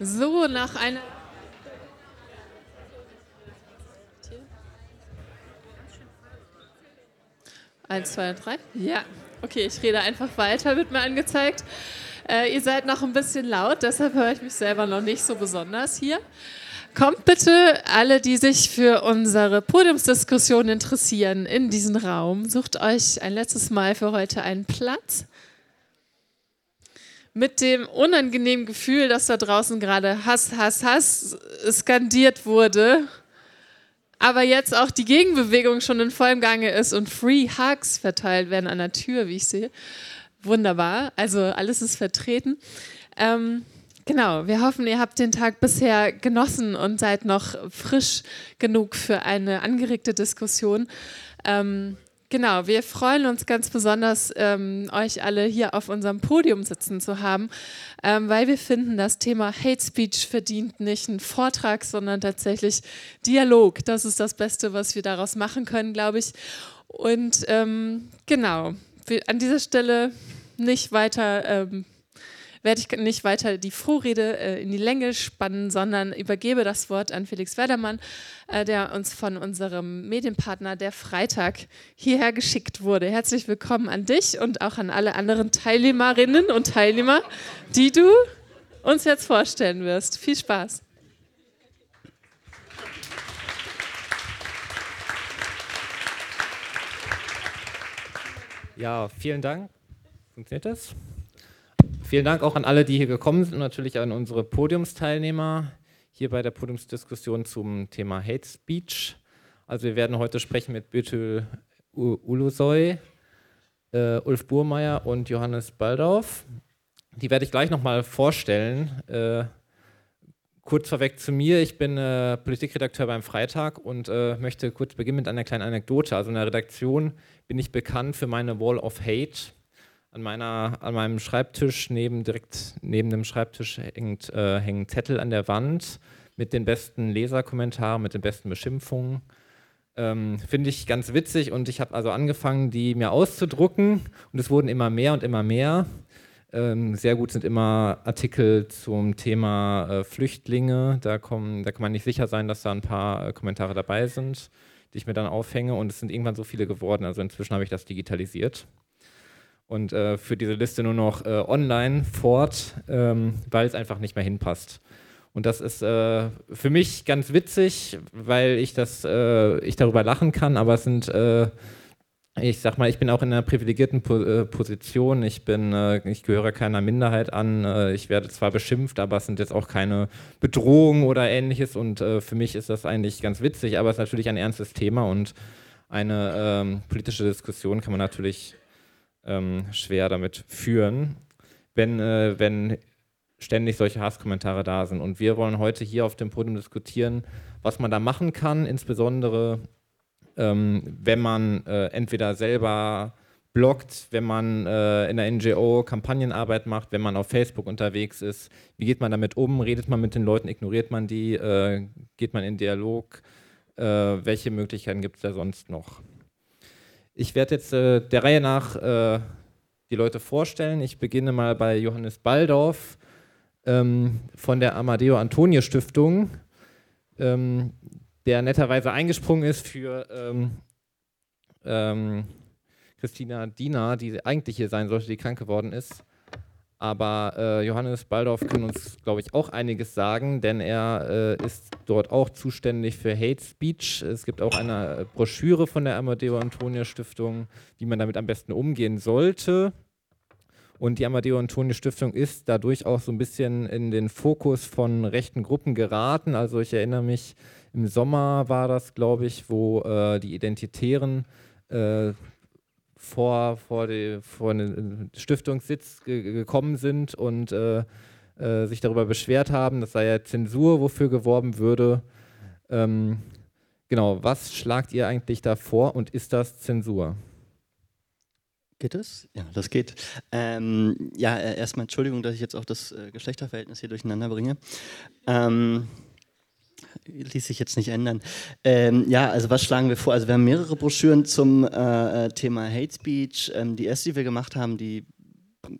So, nach einer. Eins, zwei, drei. Ja, okay, ich rede einfach weiter, wird mir angezeigt. Äh, ihr seid noch ein bisschen laut, deshalb höre ich mich selber noch nicht so besonders hier. Kommt bitte alle, die sich für unsere Podiumsdiskussion interessieren, in diesen Raum. Sucht euch ein letztes Mal für heute einen Platz. Mit dem unangenehmen Gefühl, dass da draußen gerade Hass, Hass, Hass skandiert wurde, aber jetzt auch die Gegenbewegung schon in vollem Gange ist und Free Hugs verteilt werden an der Tür, wie ich sehe. Wunderbar, also alles ist vertreten. Ähm, Genau, wir hoffen, ihr habt den Tag bisher genossen und seid noch frisch genug für eine angeregte Diskussion. Ähm, genau, wir freuen uns ganz besonders, ähm, euch alle hier auf unserem Podium sitzen zu haben, ähm, weil wir finden, das Thema Hate Speech verdient nicht einen Vortrag, sondern tatsächlich Dialog. Das ist das Beste, was wir daraus machen können, glaube ich. Und ähm, genau, an dieser Stelle nicht weiter ähm, werde ich nicht weiter die Vorrede äh, in die Länge spannen, sondern übergebe das Wort an Felix Werdermann, äh, der uns von unserem Medienpartner der Freitag hierher geschickt wurde. Herzlich willkommen an dich und auch an alle anderen Teilnehmerinnen und Teilnehmer, die du uns jetzt vorstellen wirst. Viel Spaß. Ja, vielen Dank. Funktioniert das? Vielen Dank auch an alle, die hier gekommen sind und natürlich an unsere Podiumsteilnehmer hier bei der Podiumsdiskussion zum Thema Hate Speech. Also wir werden heute sprechen mit Bütül Ulusoy, äh, Ulf Burmeier und Johannes Baldorf. Die werde ich gleich nochmal vorstellen. Äh, kurz vorweg zu mir. Ich bin äh, Politikredakteur beim Freitag und äh, möchte kurz beginnen mit einer kleinen Anekdote. Also in der Redaktion bin ich bekannt für meine Wall of Hate an, meiner, an meinem Schreibtisch, neben, direkt neben dem Schreibtisch hängt, äh, hängen Zettel an der Wand mit den besten Leserkommentaren, mit den besten Beschimpfungen. Ähm, Finde ich ganz witzig und ich habe also angefangen, die mir auszudrucken und es wurden immer mehr und immer mehr. Ähm, sehr gut sind immer Artikel zum Thema äh, Flüchtlinge. Da, kommen, da kann man nicht sicher sein, dass da ein paar äh, Kommentare dabei sind, die ich mir dann aufhänge und es sind irgendwann so viele geworden. Also inzwischen habe ich das digitalisiert und äh, für diese Liste nur noch äh, online fort, ähm, weil es einfach nicht mehr hinpasst. Und das ist äh, für mich ganz witzig, weil ich das, äh, ich darüber lachen kann, aber es sind, äh, ich sag mal, ich bin auch in einer privilegierten po äh, Position. Ich bin, ich gehöre keiner Minderheit an. ich werde zwar beschimpft, aber es sind jetzt auch keine Bedrohungen oder ähnliches. Und für mich ist das eigentlich ganz witzig, aber es ist natürlich ein ernstes Thema und eine ähm, politische Diskussion kann man natürlich ähm, schwer damit führen, wenn, äh, wenn ständig solche Hasskommentare da sind. Und wir wollen heute hier auf dem Podium diskutieren, was man da machen kann, insbesondere ähm, wenn man äh, entweder selber bloggt, wenn man äh, in der NGO Kampagnenarbeit macht, wenn man auf Facebook unterwegs ist. Wie geht man damit um? Redet man mit den Leuten? Ignoriert man die? Äh, geht man in Dialog? Äh, welche Möglichkeiten gibt es da sonst noch? Ich werde jetzt äh, der Reihe nach äh, die Leute vorstellen. Ich beginne mal bei Johannes Baldorf ähm, von der Amadeo Antonio Stiftung, ähm, der netterweise eingesprungen ist für ähm, ähm Christina Diener, die eigentlich hier sein sollte, die krank geworden ist. Aber äh, Johannes Baldorf kann uns, glaube ich, auch einiges sagen, denn er äh, ist dort auch zuständig für Hate Speech. Es gibt auch eine äh, Broschüre von der Amadeo Antonio Stiftung, wie man damit am besten umgehen sollte. Und die Amadeo Antonio Stiftung ist dadurch auch so ein bisschen in den Fokus von rechten Gruppen geraten. Also ich erinnere mich, im Sommer war das, glaube ich, wo äh, die Identitären äh, vor, vor, die, vor den Stiftungssitz ge gekommen sind und äh, äh, sich darüber beschwert haben, das sei ja Zensur, wofür geworben würde. Ähm, genau, was schlagt ihr eigentlich da vor und ist das Zensur? Geht es? Ja, das geht. Ähm, ja, äh, erstmal Entschuldigung, dass ich jetzt auch das äh, Geschlechterverhältnis hier durcheinander bringe. Ähm, ließ sich jetzt nicht ändern. Ähm, ja, also was schlagen wir vor? Also wir haben mehrere Broschüren zum äh, äh, Thema Hate Speech. Ähm, die erste, die wir gemacht haben, die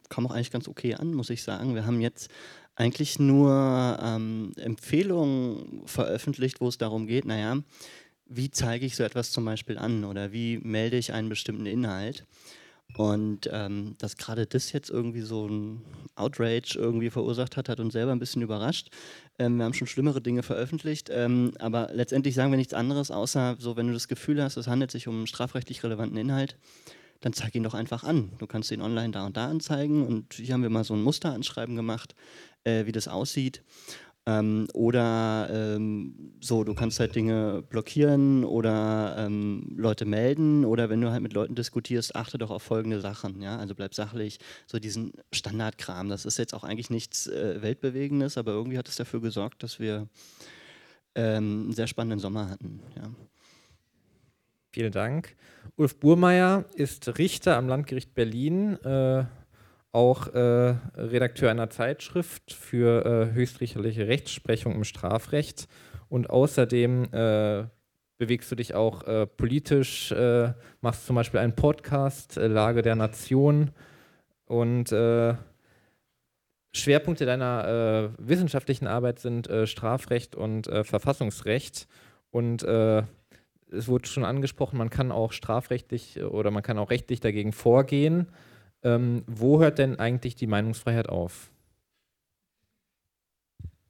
kam auch eigentlich ganz okay an, muss ich sagen. Wir haben jetzt eigentlich nur ähm, Empfehlungen veröffentlicht, wo es darum geht, naja, wie zeige ich so etwas zum Beispiel an oder wie melde ich einen bestimmten Inhalt. Und ähm, dass gerade das jetzt irgendwie so ein Outrage irgendwie verursacht hat, hat uns selber ein bisschen überrascht. Ähm, wir haben schon schlimmere Dinge veröffentlicht, ähm, aber letztendlich sagen wir nichts anderes, außer so, wenn du das Gefühl hast, es handelt sich um strafrechtlich relevanten Inhalt, dann zeig ihn doch einfach an. Du kannst ihn online da und da anzeigen und hier haben wir mal so ein Musteranschreiben gemacht, äh, wie das aussieht. Ähm, oder ähm, so, du kannst halt Dinge blockieren oder ähm, Leute melden oder wenn du halt mit Leuten diskutierst, achte doch auf folgende Sachen. Ja? Also bleib sachlich, so diesen Standardkram. Das ist jetzt auch eigentlich nichts äh, Weltbewegendes, aber irgendwie hat es dafür gesorgt, dass wir ähm, einen sehr spannenden Sommer hatten. Ja. Vielen Dank. Ulf Burmeier ist Richter am Landgericht Berlin. Äh auch äh, Redakteur einer Zeitschrift für äh, höchstrichterliche Rechtsprechung im Strafrecht. Und außerdem äh, bewegst du dich auch äh, politisch, äh, machst zum Beispiel einen Podcast, äh, Lage der Nation. Und Schwerpunkte deiner wissenschaftlichen Arbeit sind Strafrecht und Verfassungsrecht. Und es wurde schon angesprochen, man kann auch strafrechtlich oder man kann auch rechtlich dagegen vorgehen. Ähm, wo hört denn eigentlich die Meinungsfreiheit auf?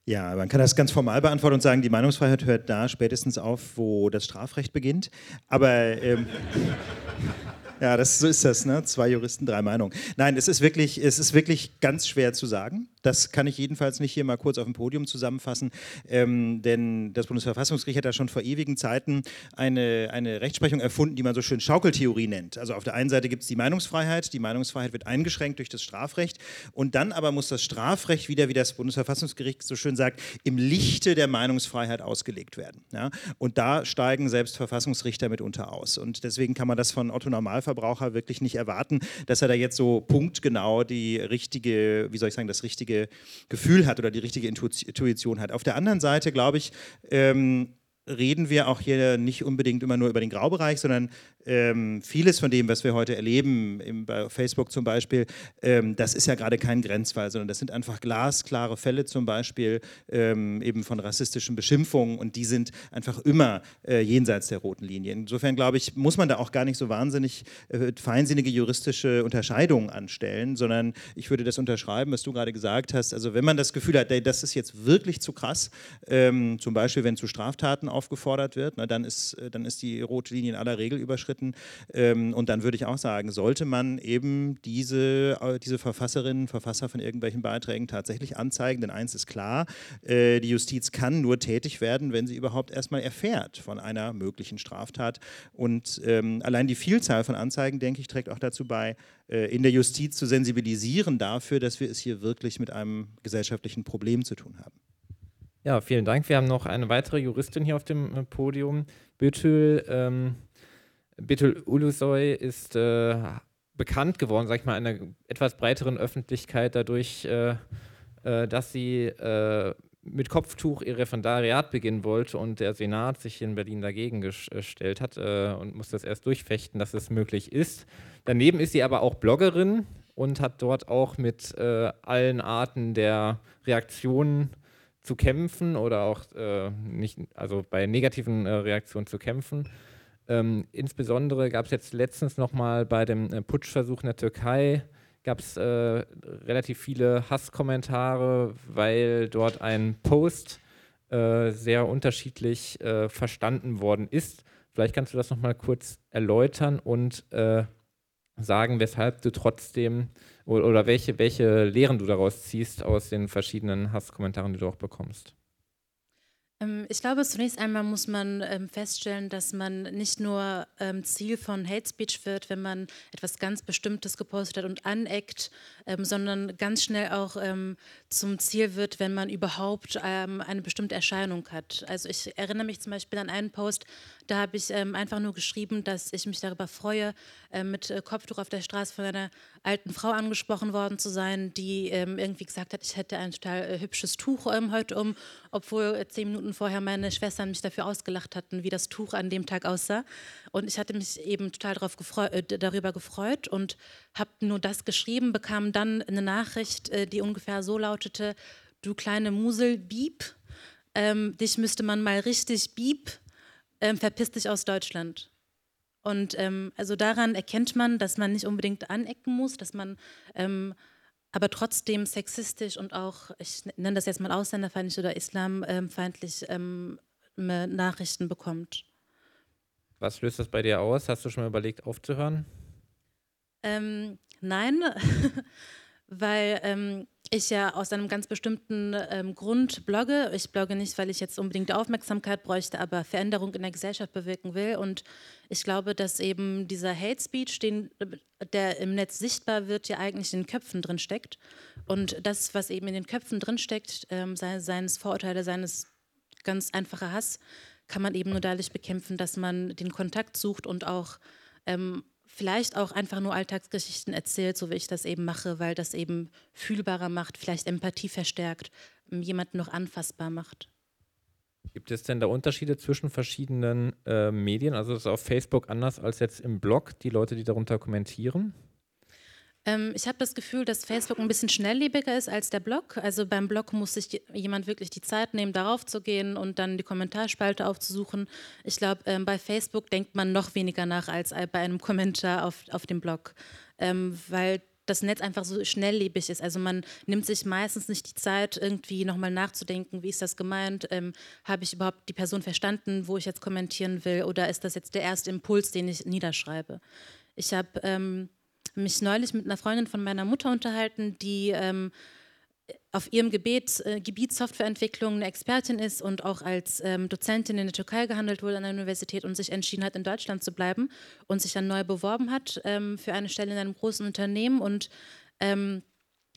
Ja, man kann das ganz formal beantworten und sagen, die Meinungsfreiheit hört da spätestens auf, wo das Strafrecht beginnt. Aber ähm, ja, das, so ist das, ne? Zwei Juristen, drei Meinungen. Nein, es ist wirklich, es ist wirklich ganz schwer zu sagen. Das kann ich jedenfalls nicht hier mal kurz auf dem Podium zusammenfassen, ähm, denn das Bundesverfassungsgericht hat da schon vor ewigen Zeiten eine, eine Rechtsprechung erfunden, die man so schön Schaukeltheorie nennt. Also auf der einen Seite gibt es die Meinungsfreiheit, die Meinungsfreiheit wird eingeschränkt durch das Strafrecht und dann aber muss das Strafrecht wieder, wie das Bundesverfassungsgericht so schön sagt, im Lichte der Meinungsfreiheit ausgelegt werden. Ja? Und da steigen selbst Verfassungsrichter mitunter aus. Und deswegen kann man das von Otto Normalverbraucher wirklich nicht erwarten, dass er da jetzt so punktgenau die richtige, wie soll ich sagen, das richtige richtige Gefühl hat oder die richtige Intuition hat. Auf der anderen Seite glaube ich, ähm, reden wir auch hier nicht unbedingt immer nur über den Graubereich, sondern ähm, vieles von dem, was wir heute erleben, im, bei Facebook zum Beispiel, ähm, das ist ja gerade kein Grenzfall, sondern das sind einfach glasklare Fälle zum Beispiel ähm, eben von rassistischen Beschimpfungen und die sind einfach immer äh, jenseits der roten Linie. Insofern glaube ich, muss man da auch gar nicht so wahnsinnig äh, feinsinnige juristische Unterscheidungen anstellen, sondern ich würde das unterschreiben, was du gerade gesagt hast. Also wenn man das Gefühl hat, ey, das ist jetzt wirklich zu krass, ähm, zum Beispiel wenn zu Straftaten aufgefordert wird, na, dann, ist, äh, dann ist die rote Linie in aller Regel überschritten. Ähm, und dann würde ich auch sagen, sollte man eben diese, äh, diese Verfasserinnen, Verfasser von irgendwelchen Beiträgen tatsächlich anzeigen, denn eins ist klar, äh, die Justiz kann nur tätig werden, wenn sie überhaupt erstmal erfährt von einer möglichen Straftat. Und ähm, allein die Vielzahl von Anzeigen, denke ich, trägt auch dazu bei, äh, in der Justiz zu sensibilisieren dafür, dass wir es hier wirklich mit einem gesellschaftlichen Problem zu tun haben. Ja, vielen Dank. Wir haben noch eine weitere Juristin hier auf dem Podium. Bütül, ähm, Betul Ulusoy ist äh, bekannt geworden, sag ich mal, einer etwas breiteren Öffentlichkeit dadurch, äh, äh, dass sie äh, mit Kopftuch ihr Referendariat beginnen wollte und der Senat sich in Berlin dagegen gestellt hat äh, und musste das erst durchfechten, dass es möglich ist. Daneben ist sie aber auch Bloggerin und hat dort auch mit äh, allen Arten der Reaktionen zu kämpfen oder auch nicht, also bei negativen Reaktionen zu kämpfen. Ähm, insbesondere gab es jetzt letztens nochmal bei dem äh, Putschversuch in der Türkei gab es äh, relativ viele Hasskommentare, weil dort ein Post äh, sehr unterschiedlich äh, verstanden worden ist. Vielleicht kannst du das nochmal kurz erläutern und äh, sagen, weshalb du trotzdem oder, welche, welche Lehren du daraus ziehst aus den verschiedenen Hasskommentaren, die du auch bekommst. Ähm, ich glaube, zunächst einmal muss man ähm, feststellen, dass man nicht nur ähm, Ziel von Hate Speech wird, wenn man etwas ganz Bestimmtes gepostet hat und aneckt, ähm, sondern ganz schnell auch ähm, zum Ziel wird, wenn man überhaupt ähm, eine bestimmte Erscheinung hat. Also ich erinnere mich zum Beispiel an einen Post, Da habe ich ähm, einfach nur geschrieben, dass ich mich darüber freue, äh, mit Kopftuch auf der Straße von einer alten Frau angesprochen worden zu sein, die ähm, irgendwie gesagt hat, ich hätte ein total äh, hübsches Tuch ähm, heute um, obwohl äh, zehn Minuten vorher meine Schwestern mich dafür ausgelacht hatten, wie das Tuch an dem Tag aussah. Und ich hatte mich eben total gefreu äh, darüber gefreut und habe nur das geschrieben, bekam dann eine Nachricht, die ungefähr so lautete, du kleine Musel, Bieb ähm, dich müsste man mal richtig bieb, ähm, verpiss dich aus Deutschland. Und ähm, also daran erkennt man, dass man nicht unbedingt anecken muss, dass man ähm, aber trotzdem sexistisch und auch, ich nenne das jetzt mal ausländerfeindlich oder islamfeindlich ähm, Nachrichten bekommt. Was löst das bei dir aus? Hast du schon mal überlegt, aufzuhören? Ähm, nein, weil ähm, ich ja aus einem ganz bestimmten ähm, Grund blogge. Ich blogge nicht, weil ich jetzt unbedingt Aufmerksamkeit bräuchte, aber Veränderung in der Gesellschaft bewirken will. Und ich glaube, dass eben dieser Hate Speech, den, der im Netz sichtbar wird, ja eigentlich in den Köpfen drin steckt. Und das, was eben in den Köpfen drin steckt, ähm, seines Vorurteile, seines ganz einfacher Hass, kann man eben nur dadurch bekämpfen, dass man den Kontakt sucht und auch ähm, vielleicht auch einfach nur Alltagsgeschichten erzählt, so wie ich das eben mache, weil das eben fühlbarer macht, vielleicht Empathie verstärkt, jemanden noch anfassbar macht. Gibt es denn da Unterschiede zwischen verschiedenen äh, Medien? Also ist es auf Facebook anders als jetzt im Blog, die Leute, die darunter kommentieren? Ähm, ich habe das Gefühl, dass Facebook ein bisschen schnelllebiger ist als der Blog. Also beim Blog muss sich jemand wirklich die Zeit nehmen, darauf zu gehen und dann die Kommentarspalte aufzusuchen. Ich glaube, ähm, bei Facebook denkt man noch weniger nach als bei einem Kommentar auf, auf dem Blog, ähm, weil das Netz einfach so schnelllebig ist. Also man nimmt sich meistens nicht die Zeit, irgendwie nochmal nachzudenken, wie ist das gemeint, ähm, habe ich überhaupt die Person verstanden, wo ich jetzt kommentieren will oder ist das jetzt der erste Impuls, den ich niederschreibe. Ich habe ähm, mich neulich mit einer Freundin von meiner Mutter unterhalten, die ähm, auf ihrem Gebiet, äh, Gebiet Softwareentwicklung eine Expertin ist und auch als ähm, Dozentin in der Türkei gehandelt wurde an der Universität und sich entschieden hat, in Deutschland zu bleiben und sich dann neu beworben hat ähm, für eine Stelle in einem großen Unternehmen. Und ähm,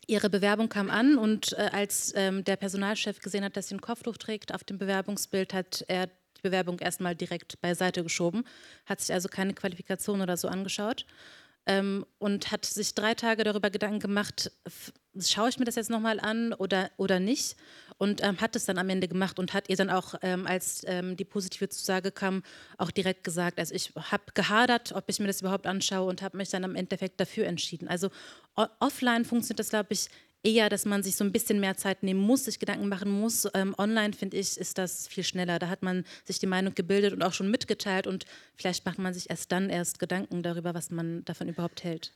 ihre Bewerbung kam an und äh, als ähm, der Personalchef gesehen hat, dass sie ein Kopftuch trägt auf dem Bewerbungsbild, hat er die Bewerbung erstmal direkt beiseite geschoben, hat sich also keine Qualifikation oder so angeschaut ähm, und hat sich drei Tage darüber Gedanken gemacht, schaue ich mir das jetzt nochmal an oder, oder nicht? Und ähm, hat es dann am Ende gemacht und hat ihr dann auch, ähm, als ähm, die positive Zusage kam, auch direkt gesagt, also ich habe gehadert, ob ich mir das überhaupt anschaue und habe mich dann am Endeffekt dafür entschieden. Also offline funktioniert das, glaube ich, eher, dass man sich so ein bisschen mehr Zeit nehmen muss, sich Gedanken machen muss. Ähm, online, finde ich, ist das viel schneller. Da hat man sich die Meinung gebildet und auch schon mitgeteilt und vielleicht macht man sich erst dann erst Gedanken darüber, was man davon überhaupt hält.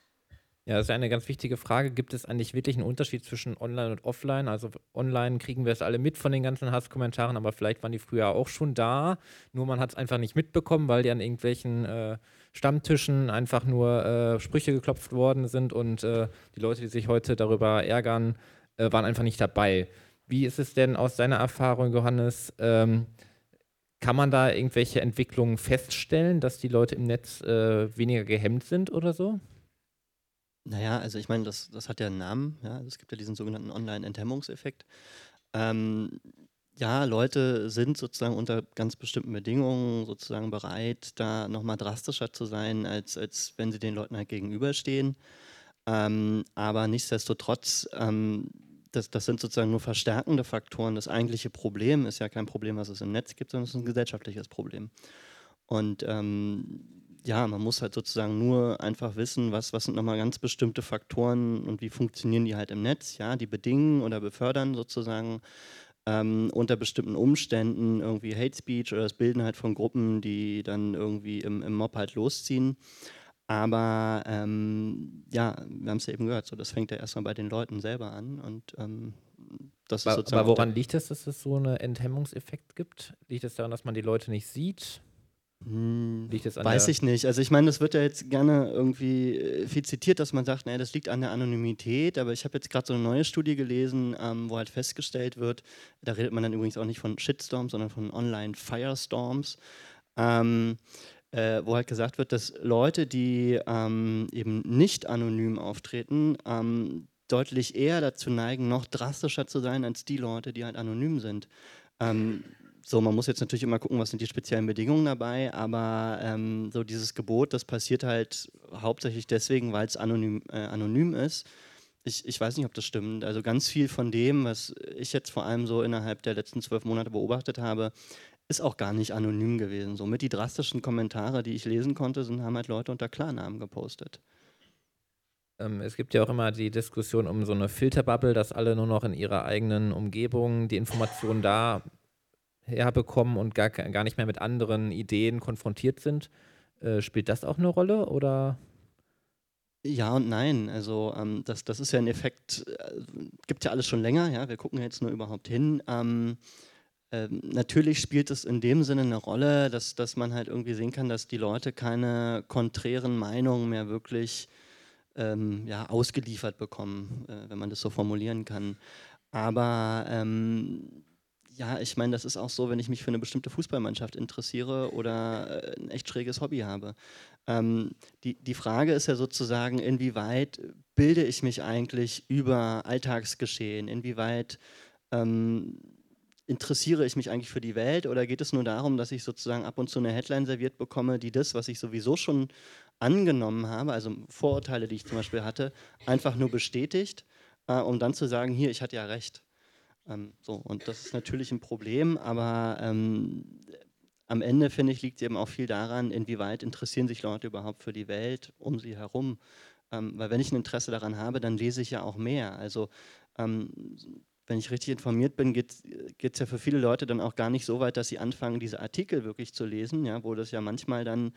Ja, das ist eine ganz wichtige Frage. Gibt es eigentlich wirklich einen Unterschied zwischen online und offline? Also online kriegen wir es alle mit von den ganzen Hasskommentaren, aber vielleicht waren die früher auch schon da. Nur man hat es einfach nicht mitbekommen, weil die an irgendwelchen äh, Stammtischen einfach nur äh, Sprüche geklopft worden sind und äh, die Leute, die sich heute darüber ärgern, äh, waren einfach nicht dabei. Wie ist es denn aus deiner Erfahrung, Johannes? Ähm, kann man da irgendwelche Entwicklungen feststellen, dass die Leute im Netz äh, weniger gehemmt sind oder so? Naja, also ich meine, das, das hat ja einen Namen. Ja? Es gibt ja diesen sogenannten Online-Enthemmungseffekt. Ähm, ja, Leute sind sozusagen unter ganz bestimmten Bedingungen sozusagen bereit, da nochmal drastischer zu sein, als, als wenn sie den Leuten halt gegenüberstehen. Ähm, aber nichtsdestotrotz, ähm, das, das sind sozusagen nur verstärkende Faktoren. Das eigentliche Problem ist ja kein Problem, was es im Netz gibt, sondern es ist ein gesellschaftliches Problem. Und ähm, ja, man muss halt sozusagen nur einfach wissen, was, was sind nochmal ganz bestimmte Faktoren und wie funktionieren die halt im Netz, ja, die bedingen oder befördern sozusagen ähm, unter bestimmten Umständen irgendwie Hate Speech oder das Bilden halt von Gruppen, die dann irgendwie im, im Mob halt losziehen. Aber ähm, ja, wir haben es ja eben gehört, so das fängt ja erstmal bei den Leuten selber an und ähm, das ist sozusagen. Aber woran liegt es, dass es so einen Enthemmungseffekt gibt? Liegt es daran, dass man die Leute nicht sieht? Hm, weiß ich nicht. Also ich meine, das wird ja jetzt gerne irgendwie äh, viel zitiert, dass man sagt, naja, das liegt an der Anonymität, aber ich habe jetzt gerade so eine neue Studie gelesen, ähm, wo halt festgestellt wird, da redet man dann übrigens auch nicht von Shitstorms, sondern von Online-Firestorms, ähm, äh, wo halt gesagt wird, dass Leute, die ähm, eben nicht anonym auftreten, ähm, deutlich eher dazu neigen, noch drastischer zu sein als die Leute, die halt anonym sind. Ähm, so, man muss jetzt natürlich immer gucken, was sind die speziellen Bedingungen dabei, aber ähm, so dieses Gebot, das passiert halt hauptsächlich deswegen, weil es anonym, äh, anonym ist. Ich, ich weiß nicht, ob das stimmt. Also ganz viel von dem, was ich jetzt vor allem so innerhalb der letzten zwölf Monate beobachtet habe, ist auch gar nicht anonym gewesen. Somit die drastischen Kommentare, die ich lesen konnte, sind, haben halt Leute unter Klarnamen gepostet. Ähm, es gibt ja auch immer die Diskussion um so eine Filterbubble, dass alle nur noch in ihrer eigenen Umgebung die Informationen da herbekommen und gar, gar nicht mehr mit anderen Ideen konfrontiert sind. Äh, spielt das auch eine Rolle oder? Ja und nein. Also ähm, das, das ist ja ein Effekt, äh, gibt ja alles schon länger, ja, wir gucken jetzt nur überhaupt hin. Ähm, ähm, natürlich spielt es in dem Sinne eine Rolle, dass, dass man halt irgendwie sehen kann, dass die Leute keine konträren Meinungen mehr wirklich ähm, ja, ausgeliefert bekommen, äh, wenn man das so formulieren kann. Aber ähm, ja, ich meine, das ist auch so, wenn ich mich für eine bestimmte Fußballmannschaft interessiere oder äh, ein echt schräges Hobby habe. Ähm, die, die Frage ist ja sozusagen, inwieweit bilde ich mich eigentlich über Alltagsgeschehen? Inwieweit ähm, interessiere ich mich eigentlich für die Welt oder geht es nur darum, dass ich sozusagen ab und zu eine Headline serviert bekomme, die das, was ich sowieso schon angenommen habe, also Vorurteile, die ich zum Beispiel hatte, einfach nur bestätigt, äh, um dann zu sagen, hier, ich hatte ja recht. Ähm, so, und das ist natürlich ein Problem, aber ähm, am Ende, finde ich, liegt eben auch viel daran, inwieweit interessieren sich Leute überhaupt für die Welt um sie herum. Ähm, weil wenn ich ein Interesse daran habe, dann lese ich ja auch mehr. Also ähm, wenn ich richtig informiert bin, geht es ja für viele Leute dann auch gar nicht so weit, dass sie anfangen, diese Artikel wirklich zu lesen, ja, wo das ja manchmal dann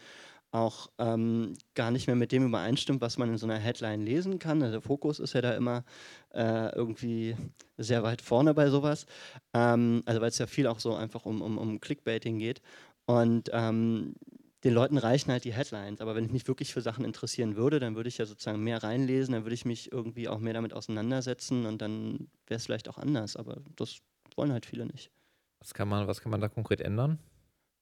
auch ähm, gar nicht mehr mit dem übereinstimmt, was man in so einer Headline lesen kann. Also der Fokus ist ja da immer äh, irgendwie sehr weit vorne bei sowas. Ähm, also weil es ja viel auch so einfach um, um, um Clickbaiting geht. Und ähm, den Leuten reichen halt die Headlines. Aber wenn ich mich wirklich für Sachen interessieren würde, dann würde ich ja sozusagen mehr reinlesen, dann würde ich mich irgendwie auch mehr damit auseinandersetzen und dann wäre es vielleicht auch anders. Aber das wollen halt viele nicht. Was kann man, was kann man da konkret ändern?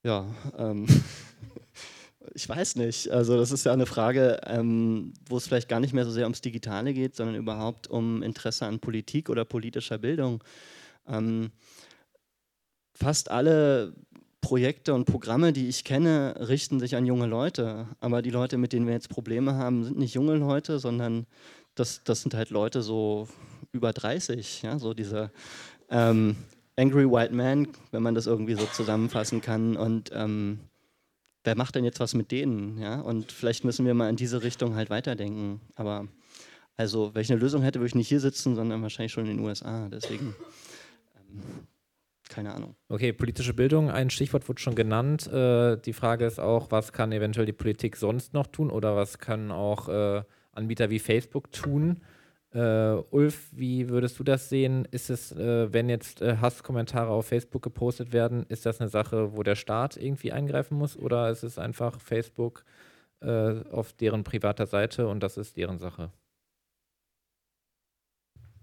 Ja, ähm, ich weiß nicht. Also das ist ja eine Frage, ähm, wo es vielleicht gar nicht mehr so sehr ums Digitale geht, sondern überhaupt um Interesse an Politik oder politischer Bildung. Ähm, fast alle Projekte und Programme, die ich kenne, richten sich an junge Leute. Aber die Leute, mit denen wir jetzt Probleme haben, sind nicht junge Leute, sondern das, das sind halt Leute so über 30. Ja? So diese ähm, Angry White Man, wenn man das irgendwie so zusammenfassen kann. Und ähm, wer macht denn jetzt was mit denen? Ja? Und vielleicht müssen wir mal in diese Richtung halt weiterdenken. Aber also, wenn ich eine Lösung hätte, würde ich nicht hier sitzen, sondern wahrscheinlich schon in den USA. Deswegen. Ähm, keine Ahnung. Okay, politische Bildung, ein Stichwort wurde schon genannt. Äh, die Frage ist auch, was kann eventuell die Politik sonst noch tun oder was können auch äh, Anbieter wie Facebook tun? Uh, Ulf, wie würdest du das sehen? Ist es, äh, wenn jetzt äh, Hasskommentare auf Facebook gepostet werden, ist das eine Sache, wo der Staat irgendwie eingreifen muss oder ist es einfach Facebook äh, auf deren privater Seite und das ist deren Sache?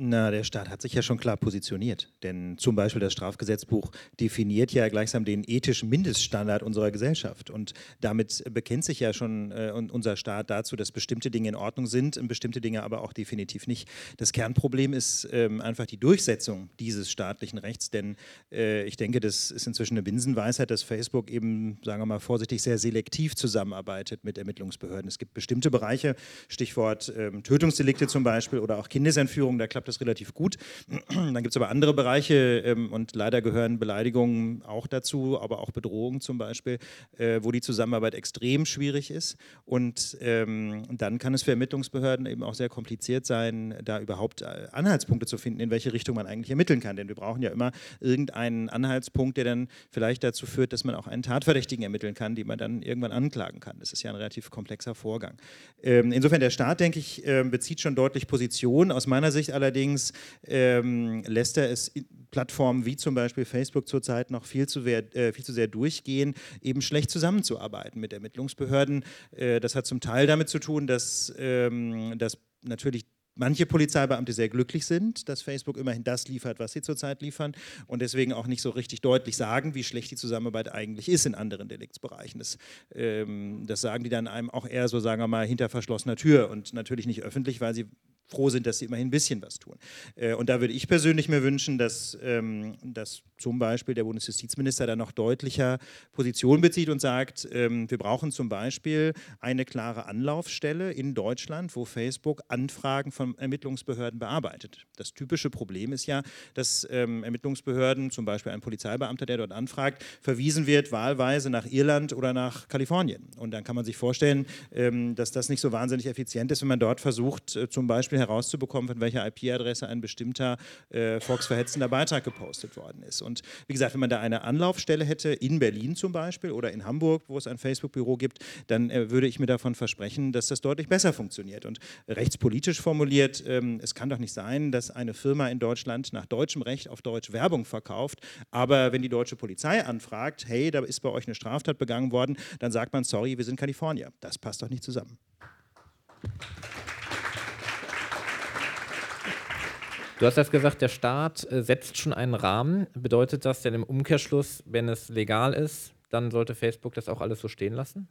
Na, der Staat hat sich ja schon klar positioniert. Denn zum Beispiel das Strafgesetzbuch definiert ja gleichsam den ethischen Mindeststandard unserer Gesellschaft. Und damit bekennt sich ja schon äh, unser Staat dazu, dass bestimmte Dinge in Ordnung sind und bestimmte Dinge aber auch definitiv nicht. Das Kernproblem ist ähm, einfach die Durchsetzung dieses staatlichen Rechts. Denn äh, ich denke, das ist inzwischen eine Binsenweisheit, dass Facebook eben, sagen wir mal vorsichtig, sehr selektiv zusammenarbeitet mit Ermittlungsbehörden. Es gibt bestimmte Bereiche, Stichwort ähm, Tötungsdelikte zum Beispiel oder auch Kindesentführung, da klappt das relativ gut. Dann gibt es aber andere Bereiche ähm, und leider gehören Beleidigungen auch dazu, aber auch Bedrohungen zum Beispiel, äh, wo die Zusammenarbeit extrem schwierig ist. Und ähm, dann kann es für Ermittlungsbehörden eben auch sehr kompliziert sein, da überhaupt äh, Anhaltspunkte zu finden, in welche Richtung man eigentlich ermitteln kann. Denn wir brauchen ja immer irgendeinen Anhaltspunkt, der dann vielleicht dazu führt, dass man auch einen Tatverdächtigen ermitteln kann, den man dann irgendwann anklagen kann. Das ist ja ein relativ komplexer Vorgang. Ähm, insofern der Staat, denke ich, äh, bezieht schon deutlich Position. Aus meiner Sicht allerdings Allerdings ähm, lässt er es Plattformen wie zum Beispiel Facebook zurzeit noch viel zu, sehr, äh, viel zu sehr durchgehen, eben schlecht zusammenzuarbeiten mit Ermittlungsbehörden. Äh, das hat zum Teil damit zu tun, dass, ähm, dass natürlich manche Polizeibeamte sehr glücklich sind, dass Facebook immerhin das liefert, was sie zurzeit liefern und deswegen auch nicht so richtig deutlich sagen, wie schlecht die Zusammenarbeit eigentlich ist in anderen Deliktsbereichen. Das, ähm, das sagen die dann einem auch eher so, sagen wir mal, hinter verschlossener Tür und natürlich nicht öffentlich, weil sie froh sind, dass sie immerhin ein bisschen was tun. Äh, und da würde ich persönlich mir wünschen, dass, ähm, dass zum Beispiel der Bundesjustizminister da noch deutlicher Position bezieht und sagt, ähm, wir brauchen zum Beispiel eine klare Anlaufstelle in Deutschland, wo Facebook Anfragen von Ermittlungsbehörden bearbeitet. Das typische Problem ist ja, dass ähm, Ermittlungsbehörden, zum Beispiel ein Polizeibeamter, der dort anfragt, verwiesen wird wahlweise nach Irland oder nach Kalifornien. Und dann kann man sich vorstellen, dass das nicht so wahnsinnig effizient ist, wenn man dort versucht, äh, zum Beispiel herauszubekommen, von welcher IP-Adresse ein bestimmter äh, volksverhetzender Beitrag gepostet worden ist. Und wie gesagt, wenn man da eine Anlaufstelle hätte, in Berlin zum Beispiel oder in Hamburg, wo es ein Facebook-Büro gibt, dann äh, würde ich mir davon versprechen, dass das deutlich besser funktioniert. Und rechtspolitisch formuliert, ähm, es kann doch nicht sein, dass eine Firma in Deutschland nach deutschem Recht auf Deutsch Werbung verkauft, aber wenn die deutsche Polizei anfragt, hey, da ist bei euch eine Straftat begangen worden, dann sagt man, sorry, wir sind Kalifornier. Das passt doch nicht zusammen. Du hast jetzt gesagt, der Staat äh, setzt schon einen Rahmen. Bedeutet das denn im Umkehrschluss, wenn es legal ist, dann sollte Facebook das auch alles so stehen lassen?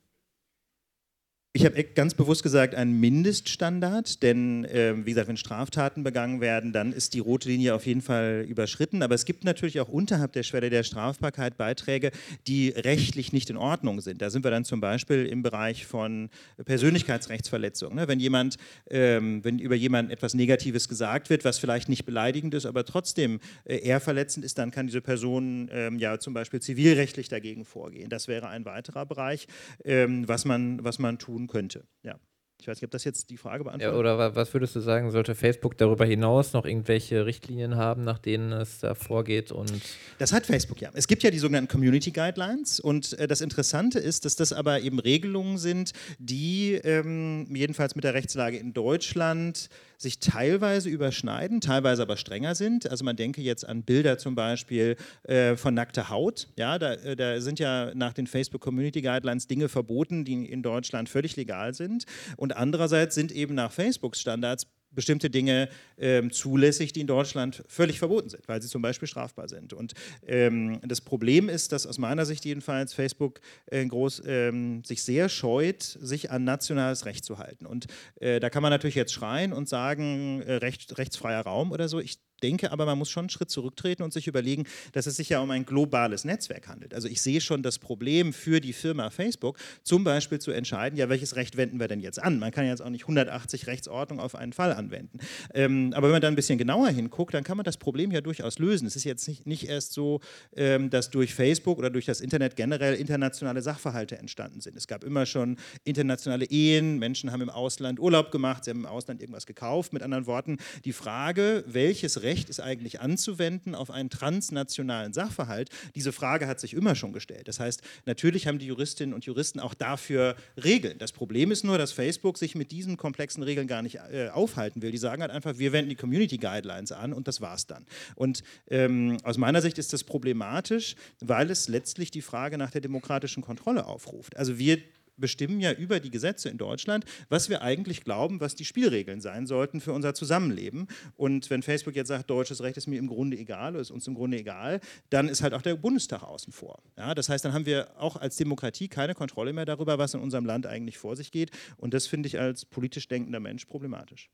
Ich habe ganz bewusst gesagt, ein Mindeststandard, denn äh, wie gesagt, wenn Straftaten begangen werden, dann ist die rote Linie auf jeden Fall überschritten. Aber es gibt natürlich auch unterhalb der Schwelle der Strafbarkeit Beiträge, die rechtlich nicht in Ordnung sind. Da sind wir dann zum Beispiel im Bereich von Persönlichkeitsrechtsverletzungen. Ne? Wenn jemand, ähm, wenn über jemanden etwas Negatives gesagt wird, was vielleicht nicht beleidigend ist, aber trotzdem äh, eher verletzend ist, dann kann diese Person ähm, ja zum Beispiel zivilrechtlich dagegen vorgehen. Das wäre ein weiterer Bereich, ähm, was man, was man tun tun könnte. Ja. Ich weiß nicht, ob das jetzt die Frage beantwortet. Ja, oder was würdest du sagen, sollte Facebook darüber hinaus noch irgendwelche Richtlinien haben, nach denen es da vorgeht? Und das hat Facebook ja. Es gibt ja die sogenannten Community Guidelines und äh, das Interessante ist, dass das aber eben Regelungen sind, die ähm, jedenfalls mit der Rechtslage in Deutschland sich teilweise überschneiden, teilweise aber strenger sind. Also man denke jetzt an Bilder zum Beispiel äh, von nackter Haut. Ja, da, äh, da, sind ja nach den Facebook Community Guidelines Dinge verboten, die in Deutschland völlig legal sind. Und andererseits sind eben nach Facebook Standards bestimmte Dinge ähm, zulässig, die in Deutschland völlig verboten sind, weil sie zum Beispiel strafbar sind. Und ähm, das Problem ist, dass aus meiner Sicht jedenfalls Facebook äh, groß, ähm, sich sehr scheut, sich an nationales Recht zu halten. Und äh, da kann man natürlich jetzt schreien und sagen, äh, recht, rechtsfreier Raum oder so. Ich denke aber, man muss schon einen Schritt zurücktreten und sich überlegen, dass es sich ja um ein globales Netzwerk handelt. Also ich sehe schon das Problem für die Firma Facebook, zum Beispiel zu entscheiden, ja, welches Recht wenden wir denn jetzt an? Man kann jetzt auch nicht 180 Rechtsordnungen auf einen Fall anwenden. Ähm, aber wenn man da ein bisschen genauer hinguckt, dann kann man das Problem ja durchaus lösen. Es ist jetzt nicht, nicht erst so, ähm, dass durch Facebook oder durch das Internet generell internationale Sachverhalte entstanden sind. Es gab immer schon internationale Ehen, Menschen haben im Ausland Urlaub gemacht, sie haben im Ausland irgendwas gekauft. Mit anderen Worten, die Frage, welches Recht Recht ist eigentlich anzuwenden auf einen transnationalen Sachverhalt? Diese Frage hat sich immer schon gestellt. Das heißt, natürlich haben die Juristinnen und Juristen auch dafür Regeln. Das Problem ist nur, dass Facebook sich mit diesen komplexen Regeln gar nicht äh, aufhalten will. Die sagen halt einfach, wir wenden die Community Guidelines an und das war's dann. Und ähm, aus meiner Sicht ist das problematisch, weil es letztlich die Frage nach der demokratischen Kontrolle aufruft. Also wir bestimmen ja über die Gesetze in Deutschland, was wir eigentlich glauben, was die Spielregeln sein sollten für unser Zusammenleben. Und wenn Facebook jetzt sagt, deutsches Recht ist mir im Grunde egal, ist uns im Grunde egal, dann ist halt auch der Bundestag außen vor. Ja, das heißt, dann haben wir auch als Demokratie keine Kontrolle mehr darüber, was in unserem Land eigentlich vor sich geht. Und das finde ich als politisch denkender Mensch problematisch.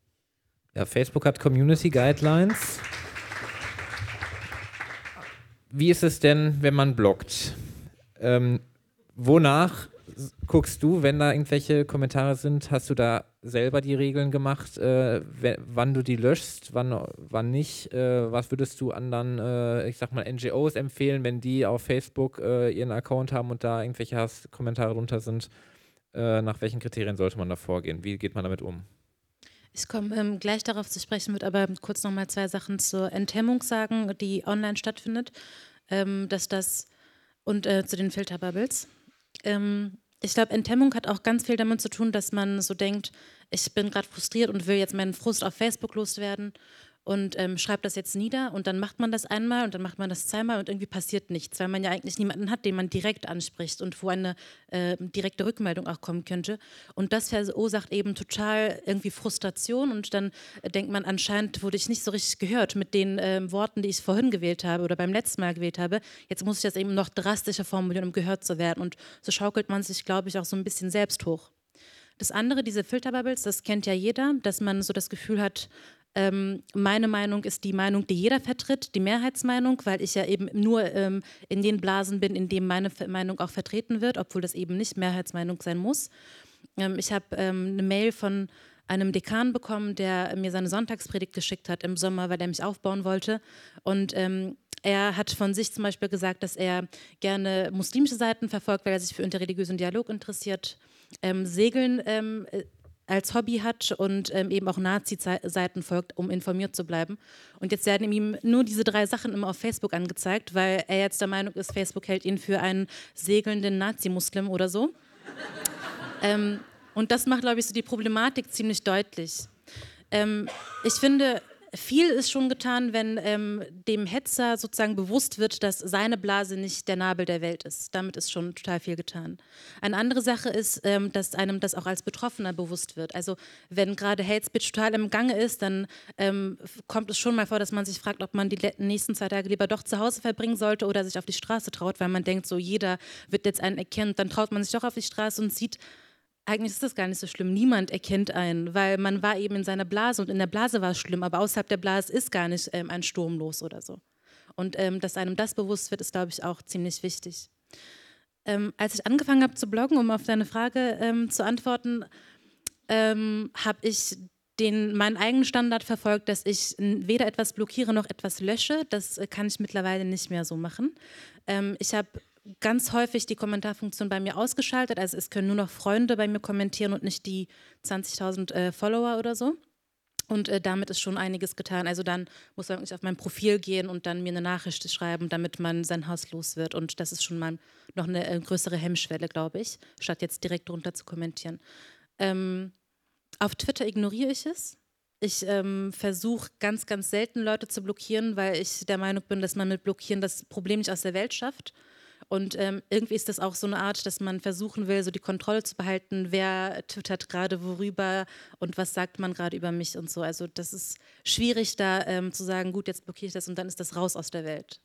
Ja, Facebook hat Community Guidelines. Wie ist es denn, wenn man bloggt? Ähm, wonach guckst du, wenn da irgendwelche Kommentare sind, hast du da selber die Regeln gemacht, äh, wann du die löschst, wann, wann nicht? Äh, was würdest du anderen, äh, ich sag mal, NGOs empfehlen, wenn die auf Facebook äh, ihren Account haben und da irgendwelche Hasskommentare drunter sind? Äh, nach welchen Kriterien sollte man da vorgehen? Wie geht man damit um? Ich komme ähm, gleich darauf zu sprechen, würde aber kurz nochmal zwei Sachen zur Enthemmung sagen, die online stattfindet. Ähm, dass das und äh, zu den Filterbubbles. Ähm, ich glaube, Enthemmung hat auch ganz viel damit zu tun, dass man so denkt, ich bin gerade frustriert und will jetzt meinen Frust auf Facebook loswerden und ähm, schreibt das jetzt nieder und dann macht man das einmal und dann macht man das zweimal und irgendwie passiert nichts, weil man ja eigentlich niemanden hat, den man direkt anspricht und wo eine äh, direkte Rückmeldung auch kommen könnte. Und das verursacht eben total irgendwie Frustration und dann äh, denkt man, anscheinend wurde ich nicht so richtig gehört mit den äh, Worten, die ich vorhin gewählt habe oder beim letzten Mal gewählt habe. Jetzt muss ich das eben noch drastischer formulieren, um gehört zu werden. Und so schaukelt man sich, glaube ich, auch so ein bisschen selbst hoch. Das andere, diese Filterbubbles, das kennt ja jeder, dass man so das Gefühl hat, ähm, meine Meinung ist die Meinung, die jeder vertritt, die Mehrheitsmeinung, weil ich ja eben nur ähm, in den Blasen bin, in denen meine Meinung auch vertreten wird, obwohl das eben nicht Mehrheitsmeinung sein muss. Ähm, ich habe ähm, eine Mail von einem Dekan bekommen, der mir seine Sonntagspredigt geschickt hat im Sommer, weil er mich aufbauen wollte. Und ähm, er hat von sich zum Beispiel gesagt, dass er gerne muslimische Seiten verfolgt, weil er sich für interreligiösen Dialog interessiert. Ähm, Segeln ähm, äh, als Hobby hat und ähm, eben auch Nazi-Seiten folgt, um informiert zu bleiben. Und jetzt werden ihm nur diese drei Sachen immer auf Facebook angezeigt, weil er jetzt der Meinung ist, Facebook hält ihn für einen segelnden Nazi-Muslim oder so. ähm, und das macht, glaube ich, so die Problematik ziemlich deutlich. Ähm, ich finde, viel ist schon getan, wenn ähm, dem Hetzer sozusagen bewusst wird, dass seine Blase nicht der Nabel der Welt ist. Damit ist schon total viel getan. Eine andere Sache ist, ähm, dass einem das auch als Betroffener bewusst wird. Also wenn gerade Hate Speech total im Gange ist, dann ähm, kommt es schon mal vor, dass man sich fragt, ob man die nächsten zwei Tage lieber doch zu Hause verbringen sollte oder sich auf die Straße traut, weil man denkt, so jeder wird jetzt einen erkennen. Dann traut man sich doch auf die Straße und sieht, eigentlich ist das gar nicht so schlimm. Niemand erkennt einen, weil man war eben in seiner Blase und in der Blase war es schlimm, aber außerhalb der Blase ist gar nicht ähm, ein Sturm los oder so. Und ähm, dass einem das bewusst wird, ist, glaube ich, auch ziemlich wichtig. Ähm, als ich angefangen habe zu bloggen, um auf deine Frage ähm, zu antworten, ähm, habe ich den, meinen eigenen Standard verfolgt, dass ich weder etwas blockiere noch etwas lösche. Das äh, kann ich mittlerweile nicht mehr so machen. Ähm, ich habe ganz häufig die Kommentarfunktion bei mir ausgeschaltet. Also es können nur noch Freunde bei mir kommentieren und nicht die 20.000 äh, Follower oder so. Und äh, damit ist schon einiges getan. Also dann muss man wirklich auf mein Profil gehen und dann mir eine Nachricht schreiben, damit man sein Haus los wird. Und das ist schon mal noch eine äh, größere Hemmschwelle, glaube ich, statt jetzt direkt drunter zu kommentieren. Ähm, auf Twitter ignoriere ich es. Ich ähm, versuche ganz, ganz selten Leute zu blockieren, weil ich der Meinung bin, dass man mit Blockieren das Problem nicht aus der Welt schafft. Und ähm, irgendwie ist das auch so eine Art, dass man versuchen will, so die Kontrolle zu behalten, wer twittert gerade worüber und was sagt man gerade über mich und so. Also das ist schwierig, da ähm, zu sagen, gut, jetzt blockiere ich das und dann ist das raus aus der Welt.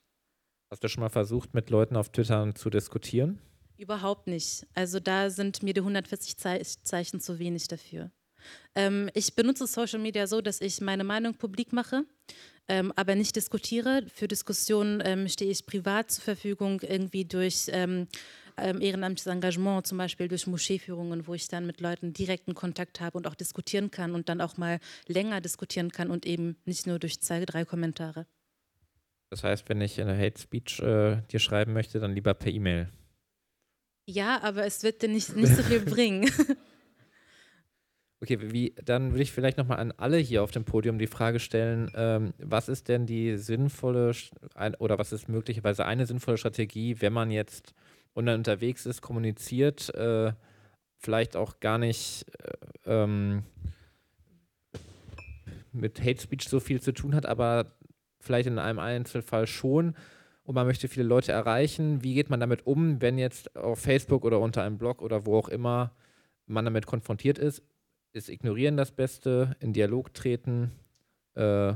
Hast du schon mal versucht, mit Leuten auf Twitter zu diskutieren? Überhaupt nicht. Also da sind mir die 140 Zeichen zu wenig dafür. Ähm, ich benutze Social Media so, dass ich meine Meinung publik mache ähm, aber nicht diskutiere. Für Diskussionen ähm, stehe ich privat zur Verfügung, irgendwie durch ähm, ähm, ehrenamtliches Engagement, zum Beispiel durch Moscheeführungen, wo ich dann mit Leuten direkten Kontakt habe und auch diskutieren kann und dann auch mal länger diskutieren kann und eben nicht nur durch zwei, drei Kommentare. Das heißt, wenn ich eine Hate Speech äh, dir schreiben möchte, dann lieber per E-Mail. Ja, aber es wird dir nicht, nicht so viel bringen. Okay, wie, dann würde ich vielleicht nochmal an alle hier auf dem Podium die Frage stellen, ähm, was ist denn die sinnvolle oder was ist möglicherweise eine sinnvolle Strategie, wenn man jetzt unterwegs ist, kommuniziert, äh, vielleicht auch gar nicht äh, ähm, mit Hate Speech so viel zu tun hat, aber vielleicht in einem Einzelfall schon und man möchte viele Leute erreichen. Wie geht man damit um, wenn jetzt auf Facebook oder unter einem Blog oder wo auch immer man damit konfrontiert ist? Ist Ignorieren das Beste, in Dialog treten, äh,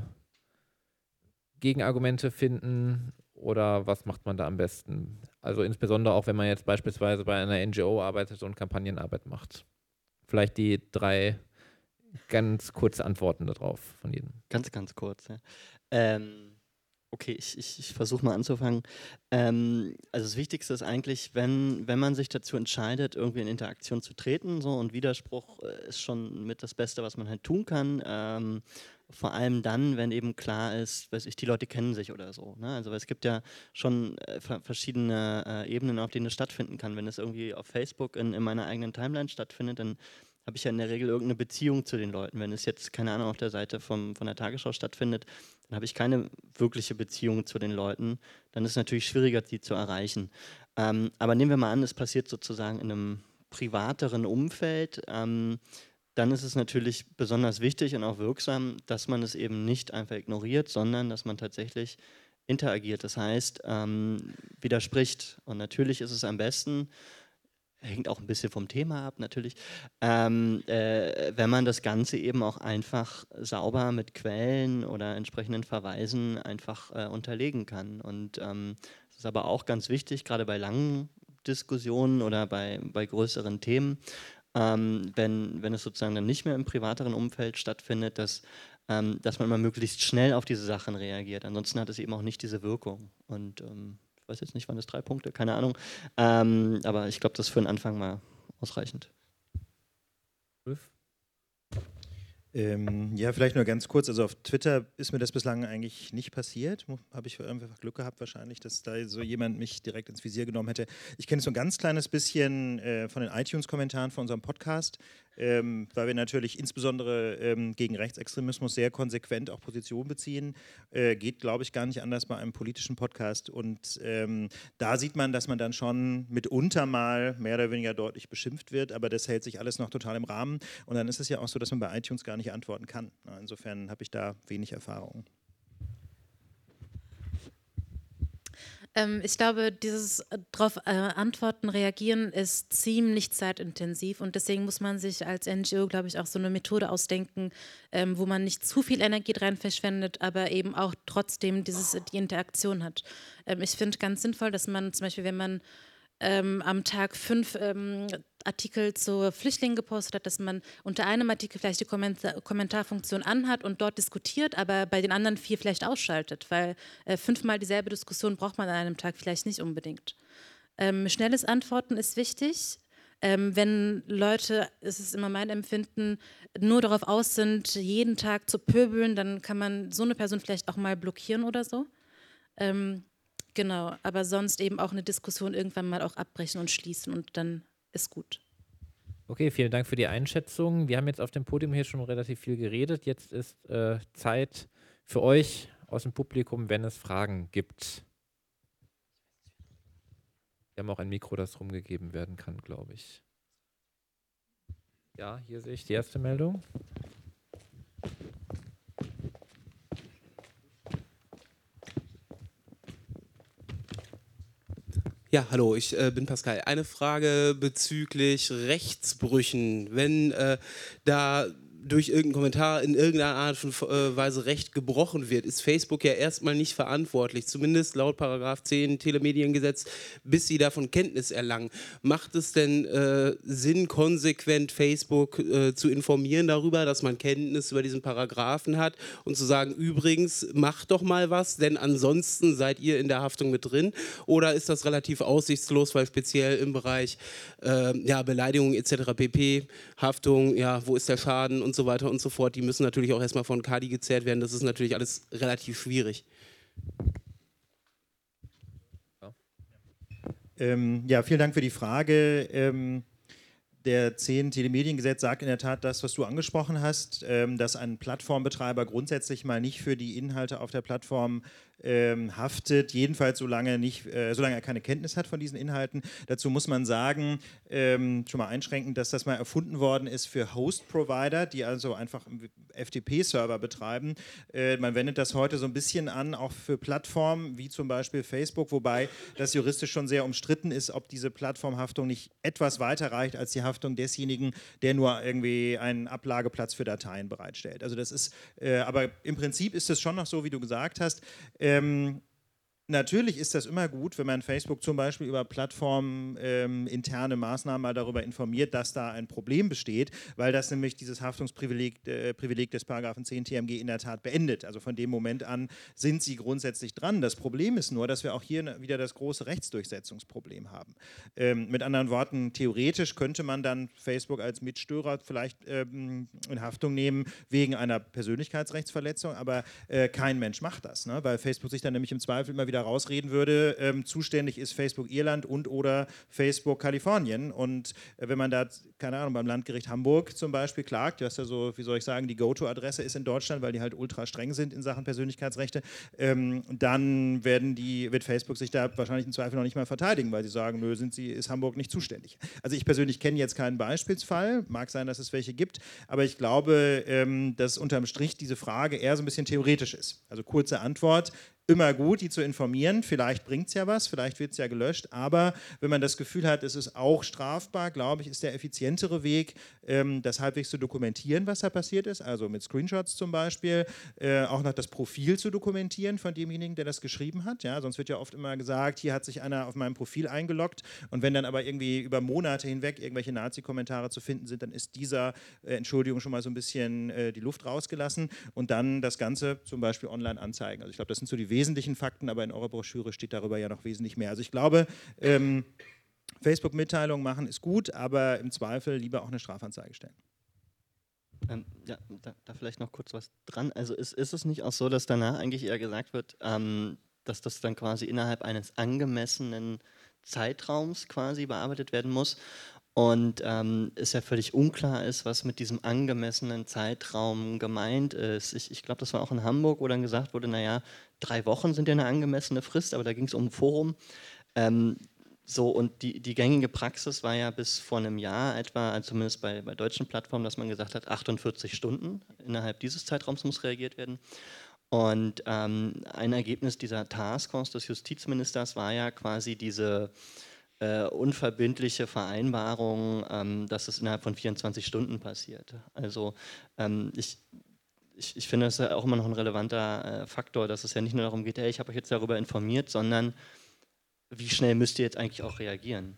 Gegenargumente finden oder was macht man da am besten? Also insbesondere auch, wenn man jetzt beispielsweise bei einer NGO arbeitet und Kampagnenarbeit macht. Vielleicht die drei ganz kurze Antworten darauf von jedem. Ganz, ganz kurz. Ja. Ähm Okay, ich, ich, ich versuche mal anzufangen. Ähm, also das Wichtigste ist eigentlich, wenn, wenn man sich dazu entscheidet, irgendwie in Interaktion zu treten, so und Widerspruch äh, ist schon mit das Beste, was man halt tun kann. Ähm, vor allem dann, wenn eben klar ist, weiß ich, die Leute kennen sich oder so. Ne? Also es gibt ja schon äh, verschiedene äh, Ebenen, auf denen es stattfinden kann. Wenn es irgendwie auf Facebook in, in meiner eigenen Timeline stattfindet, dann habe ich ja in der Regel irgendeine Beziehung zu den Leuten. Wenn es jetzt, keine Ahnung, auf der Seite vom, von der Tagesschau stattfindet, dann habe ich keine wirkliche Beziehung zu den Leuten. Dann ist es natürlich schwieriger, sie zu erreichen. Ähm, aber nehmen wir mal an, es passiert sozusagen in einem privateren Umfeld. Ähm, dann ist es natürlich besonders wichtig und auch wirksam, dass man es eben nicht einfach ignoriert, sondern dass man tatsächlich interagiert. Das heißt, ähm, widerspricht. Und natürlich ist es am besten, hängt auch ein bisschen vom Thema ab natürlich, ähm, äh, wenn man das Ganze eben auch einfach sauber mit Quellen oder entsprechenden Verweisen einfach äh, unterlegen kann. Und ähm, es ist aber auch ganz wichtig, gerade bei langen Diskussionen oder bei, bei größeren Themen, ähm, wenn, wenn es sozusagen dann nicht mehr im privateren Umfeld stattfindet, dass, ähm, dass man immer möglichst schnell auf diese Sachen reagiert. Ansonsten hat es eben auch nicht diese Wirkung. Und ähm, weiß jetzt nicht, waren das drei Punkte, keine Ahnung. Ähm, aber ich glaube, das ist für den Anfang mal ausreichend. Ulf? Ähm, ja, vielleicht nur ganz kurz. Also auf Twitter ist mir das bislang eigentlich nicht passiert. Habe ich einfach Glück gehabt wahrscheinlich, dass da so jemand mich direkt ins Visier genommen hätte. Ich kenne es so ein ganz kleines bisschen äh, von den iTunes-Kommentaren von unserem Podcast ähm, weil wir natürlich insbesondere ähm, gegen Rechtsextremismus sehr konsequent auch Position beziehen. Äh, geht, glaube ich, gar nicht anders bei einem politischen Podcast. Und ähm, da sieht man, dass man dann schon mitunter mal mehr oder weniger deutlich beschimpft wird, aber das hält sich alles noch total im Rahmen. Und dann ist es ja auch so, dass man bei iTunes gar nicht antworten kann. Insofern habe ich da wenig Erfahrung. Ähm, ich glaube, dieses äh, darauf äh, antworten, reagieren ist ziemlich zeitintensiv und deswegen muss man sich als NGO, glaube ich, auch so eine Methode ausdenken, ähm, wo man nicht zu viel Energie rein verschwendet, aber eben auch trotzdem dieses, die Interaktion hat. Ähm, ich finde ganz sinnvoll, dass man zum Beispiel, wenn man ähm, am Tag fünf ähm, Artikel zu Flüchtlingen gepostet hat, dass man unter einem Artikel vielleicht die Kommentar Kommentarfunktion anhat und dort diskutiert, aber bei den anderen vier vielleicht ausschaltet, weil äh, fünfmal dieselbe Diskussion braucht man an einem Tag vielleicht nicht unbedingt. Ähm, schnelles Antworten ist wichtig. Ähm, wenn Leute, es ist immer mein Empfinden, nur darauf aus sind, jeden Tag zu pöbeln, dann kann man so eine Person vielleicht auch mal blockieren oder so. Ähm, Genau, aber sonst eben auch eine Diskussion irgendwann mal auch abbrechen und schließen und dann ist gut. Okay, vielen Dank für die Einschätzung. Wir haben jetzt auf dem Podium hier schon relativ viel geredet. Jetzt ist äh, Zeit für euch aus dem Publikum, wenn es Fragen gibt. Wir haben auch ein Mikro, das rumgegeben werden kann, glaube ich. Ja, hier sehe ich die erste Meldung. Ja, hallo, ich äh, bin Pascal. Eine Frage bezüglich Rechtsbrüchen. Wenn äh, da durch irgendeinen Kommentar in irgendeiner Art und äh, Weise Recht gebrochen wird, ist Facebook ja erstmal nicht verantwortlich, zumindest laut Paragraph 10 Telemediengesetz, bis sie davon Kenntnis erlangen. Macht es denn äh, Sinn, konsequent Facebook äh, zu informieren darüber, dass man Kenntnis über diesen Paragraphen hat und zu sagen, übrigens, macht doch mal was, denn ansonsten seid ihr in der Haftung mit drin? Oder ist das relativ aussichtslos, weil speziell im Bereich äh, ja, Beleidigung etc. pp, Haftung, ja, wo ist der Schaden und und so weiter und so fort, die müssen natürlich auch erstmal von Kadi gezerrt werden. Das ist natürlich alles relativ schwierig. Ähm, ja vielen Dank für die Frage. Ähm, der 10 Telemediengesetz sagt in der Tat das, was du angesprochen hast, ähm, dass ein Plattformbetreiber grundsätzlich mal nicht für die Inhalte auf der Plattform ähm, haftet, jedenfalls solange, nicht, äh, solange er keine Kenntnis hat von diesen Inhalten. Dazu muss man sagen, ähm, schon mal einschränken, dass das mal erfunden worden ist für Host-Provider, die also einfach FTP-Server betreiben. Äh, man wendet das heute so ein bisschen an, auch für Plattformen wie zum Beispiel Facebook, wobei das juristisch schon sehr umstritten ist, ob diese Plattformhaftung nicht etwas weiter reicht als die Haftung desjenigen, der nur irgendwie einen Ablageplatz für Dateien bereitstellt. Also das ist, äh, aber im Prinzip ist es schon noch so, wie du gesagt hast. Ähm, Natürlich ist das immer gut, wenn man Facebook zum Beispiel über Plattformen ähm, interne Maßnahmen mal darüber informiert, dass da ein Problem besteht, weil das nämlich dieses Haftungsprivileg äh, Privileg des Paragraphen 10 TMG in der Tat beendet. Also von dem Moment an sind sie grundsätzlich dran. Das Problem ist nur, dass wir auch hier wieder das große Rechtsdurchsetzungsproblem haben. Ähm, mit anderen Worten, theoretisch könnte man dann Facebook als Mitstörer vielleicht ähm, in Haftung nehmen wegen einer Persönlichkeitsrechtsverletzung, aber äh, kein Mensch macht das, ne? weil Facebook sich dann nämlich im Zweifel immer wieder wieder rausreden würde, ähm, zuständig ist Facebook Irland und oder Facebook Kalifornien. Und äh, wenn man da, keine Ahnung, beim Landgericht Hamburg zum Beispiel klagt, das ist ja so, wie soll ich sagen, die Go-To-Adresse ist in Deutschland, weil die halt ultra streng sind in Sachen Persönlichkeitsrechte, ähm, dann werden die, wird Facebook sich da wahrscheinlich im Zweifel noch nicht mal verteidigen, weil sie sagen, nö, sind sie, ist Hamburg nicht zuständig. Also ich persönlich kenne jetzt keinen Beispielsfall, mag sein, dass es welche gibt, aber ich glaube, ähm, dass unterm Strich diese Frage eher so ein bisschen theoretisch ist. Also kurze Antwort, immer gut, die zu informieren. Vielleicht bringt es ja was, vielleicht wird es ja gelöscht. Aber wenn man das Gefühl hat, es ist auch strafbar, glaube ich, ist der effizientere Weg, ähm, das halbwegs zu dokumentieren, was da passiert ist. Also mit Screenshots zum Beispiel, äh, auch noch das Profil zu dokumentieren von demjenigen, der das geschrieben hat. Ja, sonst wird ja oft immer gesagt, hier hat sich einer auf meinem Profil eingeloggt. Und wenn dann aber irgendwie über Monate hinweg irgendwelche Nazi-Kommentare zu finden sind, dann ist dieser äh, Entschuldigung schon mal so ein bisschen äh, die Luft rausgelassen und dann das Ganze zum Beispiel online anzeigen. Also ich glaube, das sind so die wesentlichen Fakten, aber in eurer Broschüre steht darüber ja noch wesentlich mehr. Also ich glaube, ähm, Facebook-Mitteilungen machen ist gut, aber im Zweifel lieber auch eine Strafanzeige stellen. Ähm, ja, da, da, vielleicht noch kurz was dran. Also ist, ist es nicht auch so, dass danach eigentlich eher gesagt wird, ähm, dass das dann quasi innerhalb eines angemessenen Zeitraums quasi bearbeitet werden muss und ähm, es ja völlig unklar ist, was mit diesem angemessenen Zeitraum gemeint ist. Ich, ich glaube, das war auch in Hamburg, wo dann gesagt wurde, naja, drei Wochen sind ja eine angemessene Frist, aber da ging es um ein Forum. Ähm, so, und die, die gängige Praxis war ja bis vor einem Jahr etwa, also zumindest bei, bei deutschen Plattformen, dass man gesagt hat, 48 Stunden innerhalb dieses Zeitraums muss reagiert werden. Und ähm, ein Ergebnis dieser Taskforce des Justizministers war ja quasi diese äh, unverbindliche Vereinbarung, ähm, dass es innerhalb von 24 Stunden passiert. Also ähm, ich, ich, ich, finde das ja auch immer noch ein relevanter äh, Faktor, dass es ja nicht nur darum geht, hey, ich habe euch jetzt darüber informiert, sondern wie schnell müsst ihr jetzt eigentlich auch reagieren?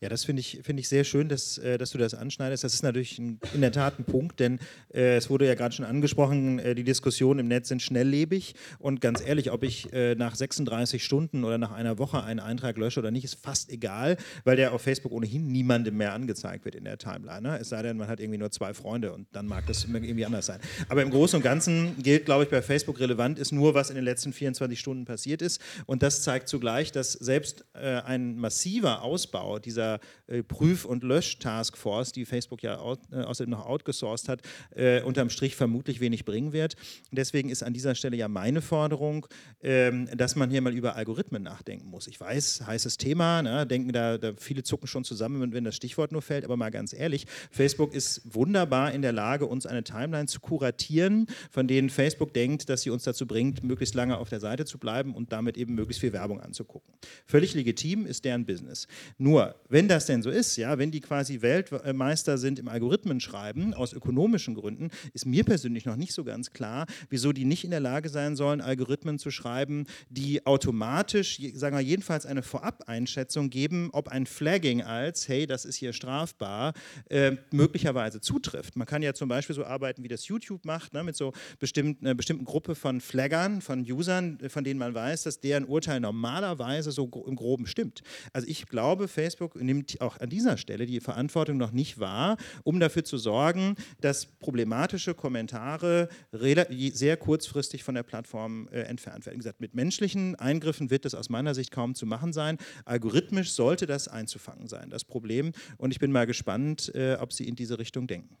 Ja, das finde ich, find ich sehr schön, dass, äh, dass du das anschneidest. Das ist natürlich ein, in der Tat ein Punkt, denn äh, es wurde ja gerade schon angesprochen, äh, die Diskussionen im Netz sind schnelllebig und ganz ehrlich, ob ich äh, nach 36 Stunden oder nach einer Woche einen Eintrag lösche oder nicht, ist fast egal, weil der auf Facebook ohnehin niemandem mehr angezeigt wird in der Timeline. Ne? Es sei denn, man hat irgendwie nur zwei Freunde und dann mag das irgendwie anders sein. Aber im Großen und Ganzen gilt, glaube ich, bei Facebook relevant ist nur, was in den letzten 24 Stunden passiert ist und das zeigt zugleich, dass selbst äh, ein massiver Ausbau dieser äh, Prüf- und Lösch-Taskforce, die Facebook ja out, äh, außerdem noch outgesourced hat, äh, unterm Strich vermutlich wenig bringen wird. deswegen ist an dieser Stelle ja meine Forderung, ähm, dass man hier mal über Algorithmen nachdenken muss. Ich weiß, heißes Thema, ne? denken da, da viele zucken schon zusammen, wenn das Stichwort nur fällt, aber mal ganz ehrlich, Facebook ist wunderbar in der Lage, uns eine Timeline zu kuratieren, von denen Facebook denkt, dass sie uns dazu bringt, möglichst lange auf der Seite zu bleiben und damit eben möglichst viel Werbung anzugucken. Völlig legitim ist deren Business. Nur, wenn das denn so ist, ja, wenn die quasi Weltmeister sind im Algorithmenschreiben aus ökonomischen Gründen, ist mir persönlich noch nicht so ganz klar, wieso die nicht in der Lage sein sollen, Algorithmen zu schreiben, die automatisch, sagen wir jedenfalls eine Vorab-Einschätzung geben, ob ein Flagging als, hey, das ist hier strafbar, äh, möglicherweise zutrifft. Man kann ja zum Beispiel so arbeiten, wie das YouTube macht, ne, mit so bestimmt, einer bestimmten Gruppe von Flaggern, von Usern, von denen man weiß, dass deren Urteil normalerweise so im Groben stimmt. Also ich glaube, Facebook nimmt auch an dieser Stelle die Verantwortung noch nicht wahr, um dafür zu sorgen, dass problematische Kommentare sehr kurzfristig von der Plattform äh, entfernt werden. Wie gesagt, mit menschlichen Eingriffen wird das aus meiner Sicht kaum zu machen sein. Algorithmisch sollte das einzufangen sein, das Problem. Und ich bin mal gespannt, äh, ob Sie in diese Richtung denken.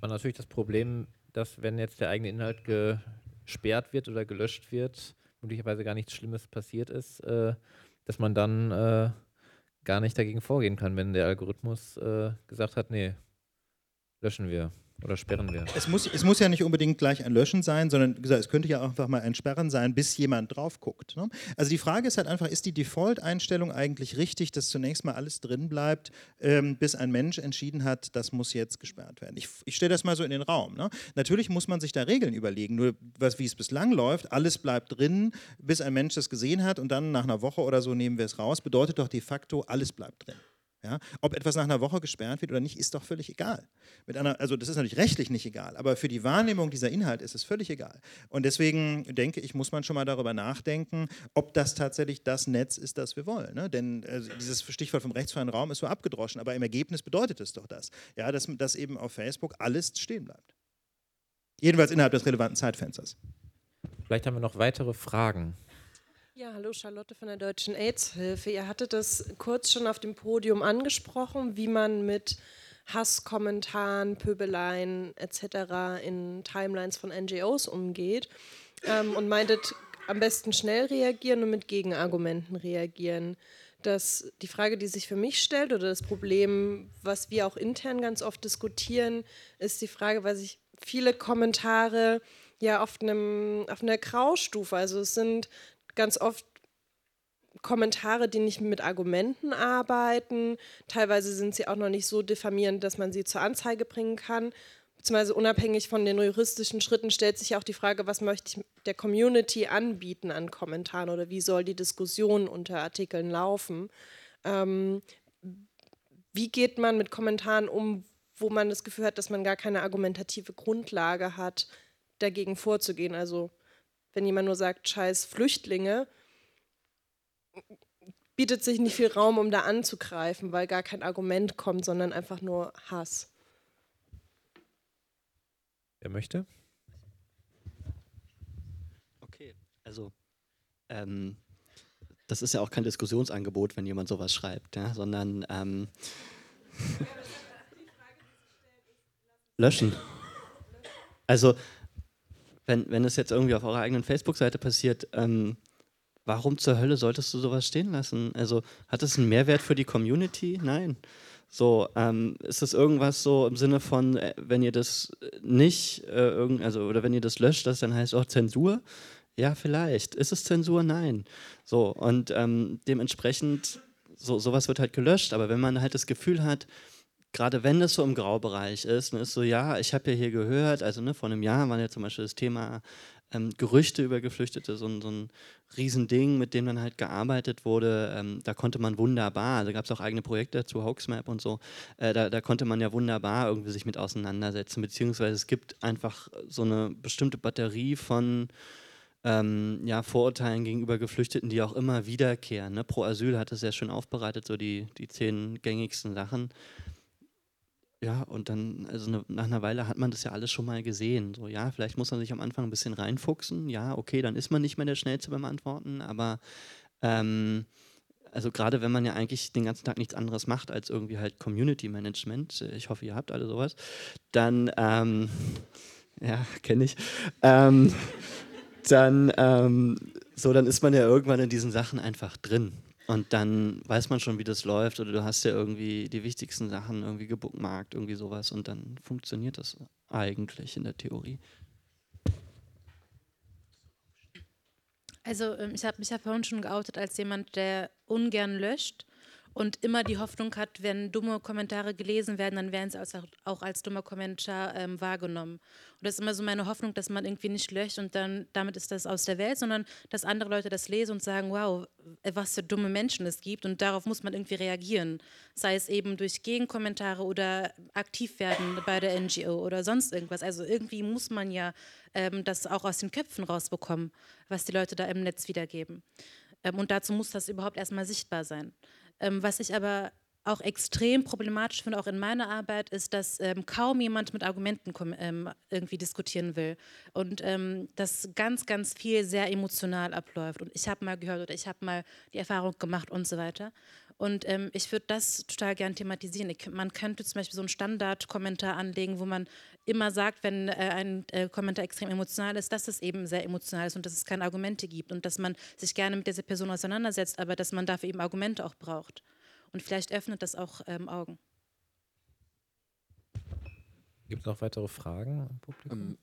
Aber natürlich das Problem, dass wenn jetzt der eigene Inhalt gesperrt wird oder gelöscht wird, möglicherweise gar nichts Schlimmes passiert ist, äh, dass man dann äh, gar nicht dagegen vorgehen kann, wenn der Algorithmus äh, gesagt hat, nee, löschen wir. Oder sperren wir? Es muss, es muss ja nicht unbedingt gleich ein Löschen sein, sondern gesagt, es könnte ja auch einfach mal ein Sperren sein, bis jemand drauf guckt. Ne? Also die Frage ist halt einfach, ist die Default-Einstellung eigentlich richtig, dass zunächst mal alles drin bleibt, ähm, bis ein Mensch entschieden hat, das muss jetzt gesperrt werden? Ich, ich stelle das mal so in den Raum. Ne? Natürlich muss man sich da Regeln überlegen, nur was, wie es bislang läuft, alles bleibt drin, bis ein Mensch das gesehen hat und dann nach einer Woche oder so nehmen wir es raus, bedeutet doch de facto, alles bleibt drin. Ja? Ob etwas nach einer Woche gesperrt wird oder nicht, ist doch völlig egal. Mit einer, also das ist natürlich rechtlich nicht egal, aber für die Wahrnehmung dieser Inhalte ist es völlig egal. Und deswegen denke ich, muss man schon mal darüber nachdenken, ob das tatsächlich das Netz ist, das wir wollen. Ne? Denn also dieses Stichwort vom rechtsfreien Raum ist so abgedroschen, aber im Ergebnis bedeutet es doch das, ja, dass, dass eben auf Facebook alles stehen bleibt. Jedenfalls innerhalb des relevanten Zeitfensters. Vielleicht haben wir noch weitere Fragen. Ja, hallo Charlotte von der Deutschen AIDS-Hilfe. Ihr hattet das kurz schon auf dem Podium angesprochen, wie man mit Hasskommentaren, Pöbeleien etc. in Timelines von NGOs umgeht ähm, und meintet, am besten schnell reagieren und mit Gegenargumenten reagieren. Das, die Frage, die sich für mich stellt oder das Problem, was wir auch intern ganz oft diskutieren, ist die Frage, weil sich viele Kommentare ja auf, einem, auf einer Graustufe. Also es sind ganz oft Kommentare, die nicht mit Argumenten arbeiten. Teilweise sind sie auch noch nicht so diffamierend, dass man sie zur Anzeige bringen kann. Beziehungsweise unabhängig von den juristischen Schritten stellt sich auch die Frage, was möchte ich der Community anbieten an Kommentaren oder wie soll die Diskussion unter Artikeln laufen. Ähm, wie geht man mit Kommentaren um, wo man das Gefühl hat, dass man gar keine argumentative Grundlage hat, dagegen vorzugehen? Also wenn jemand nur sagt, scheiß Flüchtlinge, bietet sich nicht viel Raum, um da anzugreifen, weil gar kein Argument kommt, sondern einfach nur Hass. Wer möchte? Okay, also ähm, das ist ja auch kein Diskussionsangebot, wenn jemand sowas schreibt, ja, sondern ähm, löschen. Also wenn, wenn es jetzt irgendwie auf eurer eigenen Facebook-Seite passiert, ähm, warum zur Hölle solltest du sowas stehen lassen? Also hat es einen Mehrwert für die Community? Nein. So, ähm, ist das irgendwas so im Sinne von, äh, wenn ihr das nicht, äh, irgend, also oder wenn ihr das löscht, das dann heißt auch Zensur? Ja, vielleicht. Ist es Zensur? Nein. So, und ähm, dementsprechend, so, sowas wird halt gelöscht, aber wenn man halt das Gefühl hat, gerade wenn es so im Graubereich ist, dann ist so, ja, ich habe ja hier gehört, also ne, vor einem Jahr war ja zum Beispiel das Thema ähm, Gerüchte über Geflüchtete, so, so ein Riesending, mit dem dann halt gearbeitet wurde. Ähm, da konnte man wunderbar, also gab es auch eigene Projekte dazu, Hoaxmap und so, äh, da, da, konnte man ja wunderbar irgendwie sich mit auseinandersetzen, beziehungsweise es gibt einfach so eine bestimmte Batterie von ähm, ja, Vorurteilen gegenüber Geflüchteten, die auch immer wiederkehren. Ne? Pro Asyl hat es sehr schön aufbereitet, so die, die zehn gängigsten Sachen. Ja, und dann, also ne, nach einer Weile hat man das ja alles schon mal gesehen. So, ja, vielleicht muss man sich am Anfang ein bisschen reinfuchsen. Ja, okay, dann ist man nicht mehr der Schnellste beim Antworten, aber ähm, also gerade wenn man ja eigentlich den ganzen Tag nichts anderes macht als irgendwie halt Community Management, ich hoffe, ihr habt alle sowas, dann, ähm, ja, kenne ich, ähm, dann, ähm, so, dann ist man ja irgendwann in diesen Sachen einfach drin. Und dann weiß man schon, wie das läuft, oder du hast ja irgendwie die wichtigsten Sachen irgendwie gebookmarkt, irgendwie sowas, und dann funktioniert das eigentlich in der Theorie. Also ähm, ich habe mich ja vorhin schon geoutet als jemand, der ungern löscht und immer die Hoffnung hat, wenn dumme Kommentare gelesen werden, dann werden sie auch als dummer Kommentar ähm, wahrgenommen. Und das ist immer so meine Hoffnung, dass man irgendwie nicht löscht und dann damit ist das aus der Welt, sondern dass andere Leute das lesen und sagen, wow, was für dumme Menschen es gibt und darauf muss man irgendwie reagieren. Sei es eben durch Gegenkommentare oder aktiv werden bei der NGO oder sonst irgendwas. Also irgendwie muss man ja ähm, das auch aus den Köpfen rausbekommen, was die Leute da im Netz wiedergeben. Ähm, und dazu muss das überhaupt erstmal sichtbar sein. Ähm, was ich aber auch extrem problematisch finde, auch in meiner Arbeit, ist, dass ähm, kaum jemand mit Argumenten ähm, irgendwie diskutieren will. Und ähm, dass ganz, ganz viel sehr emotional abläuft. Und ich habe mal gehört oder ich habe mal die Erfahrung gemacht und so weiter. Und ähm, ich würde das total gern thematisieren. Ich, man könnte zum Beispiel so einen Standardkommentar anlegen, wo man immer sagt, wenn äh, ein äh, Kommentar extrem emotional ist, dass es eben sehr emotional ist und dass es keine Argumente gibt und dass man sich gerne mit dieser Person auseinandersetzt, aber dass man dafür eben Argumente auch braucht. Und vielleicht öffnet das auch ähm, Augen. Gibt es noch weitere Fragen im Publikum? Ähm,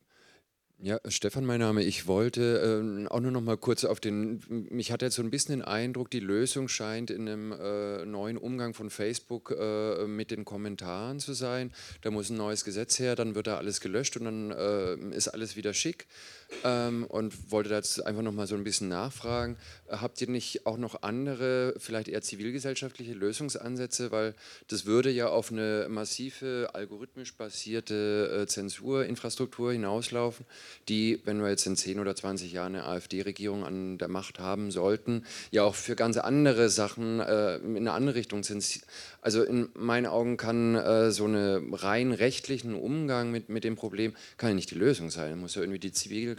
ja, Stefan, mein Name. Ich wollte äh, auch nur noch mal kurz auf den. Mich hat jetzt so ein bisschen den Eindruck, die Lösung scheint in einem äh, neuen Umgang von Facebook äh, mit den Kommentaren zu sein. Da muss ein neues Gesetz her, dann wird da alles gelöscht und dann äh, ist alles wieder schick ähm, und wollte da jetzt einfach noch mal so ein bisschen nachfragen. Äh, habt ihr nicht auch noch andere, vielleicht eher zivilgesellschaftliche Lösungsansätze? Weil das würde ja auf eine massive algorithmisch basierte äh, Zensurinfrastruktur hinauslaufen, die, wenn wir jetzt in 10 oder 20 Jahren eine AfD-Regierung an der Macht haben sollten, ja auch für ganz andere Sachen äh, in eine andere Richtung zensieren also in meinen Augen kann äh, so einen rein rechtlichen Umgang mit, mit dem Problem kann ja nicht die Lösung sein. Muss ja irgendwie die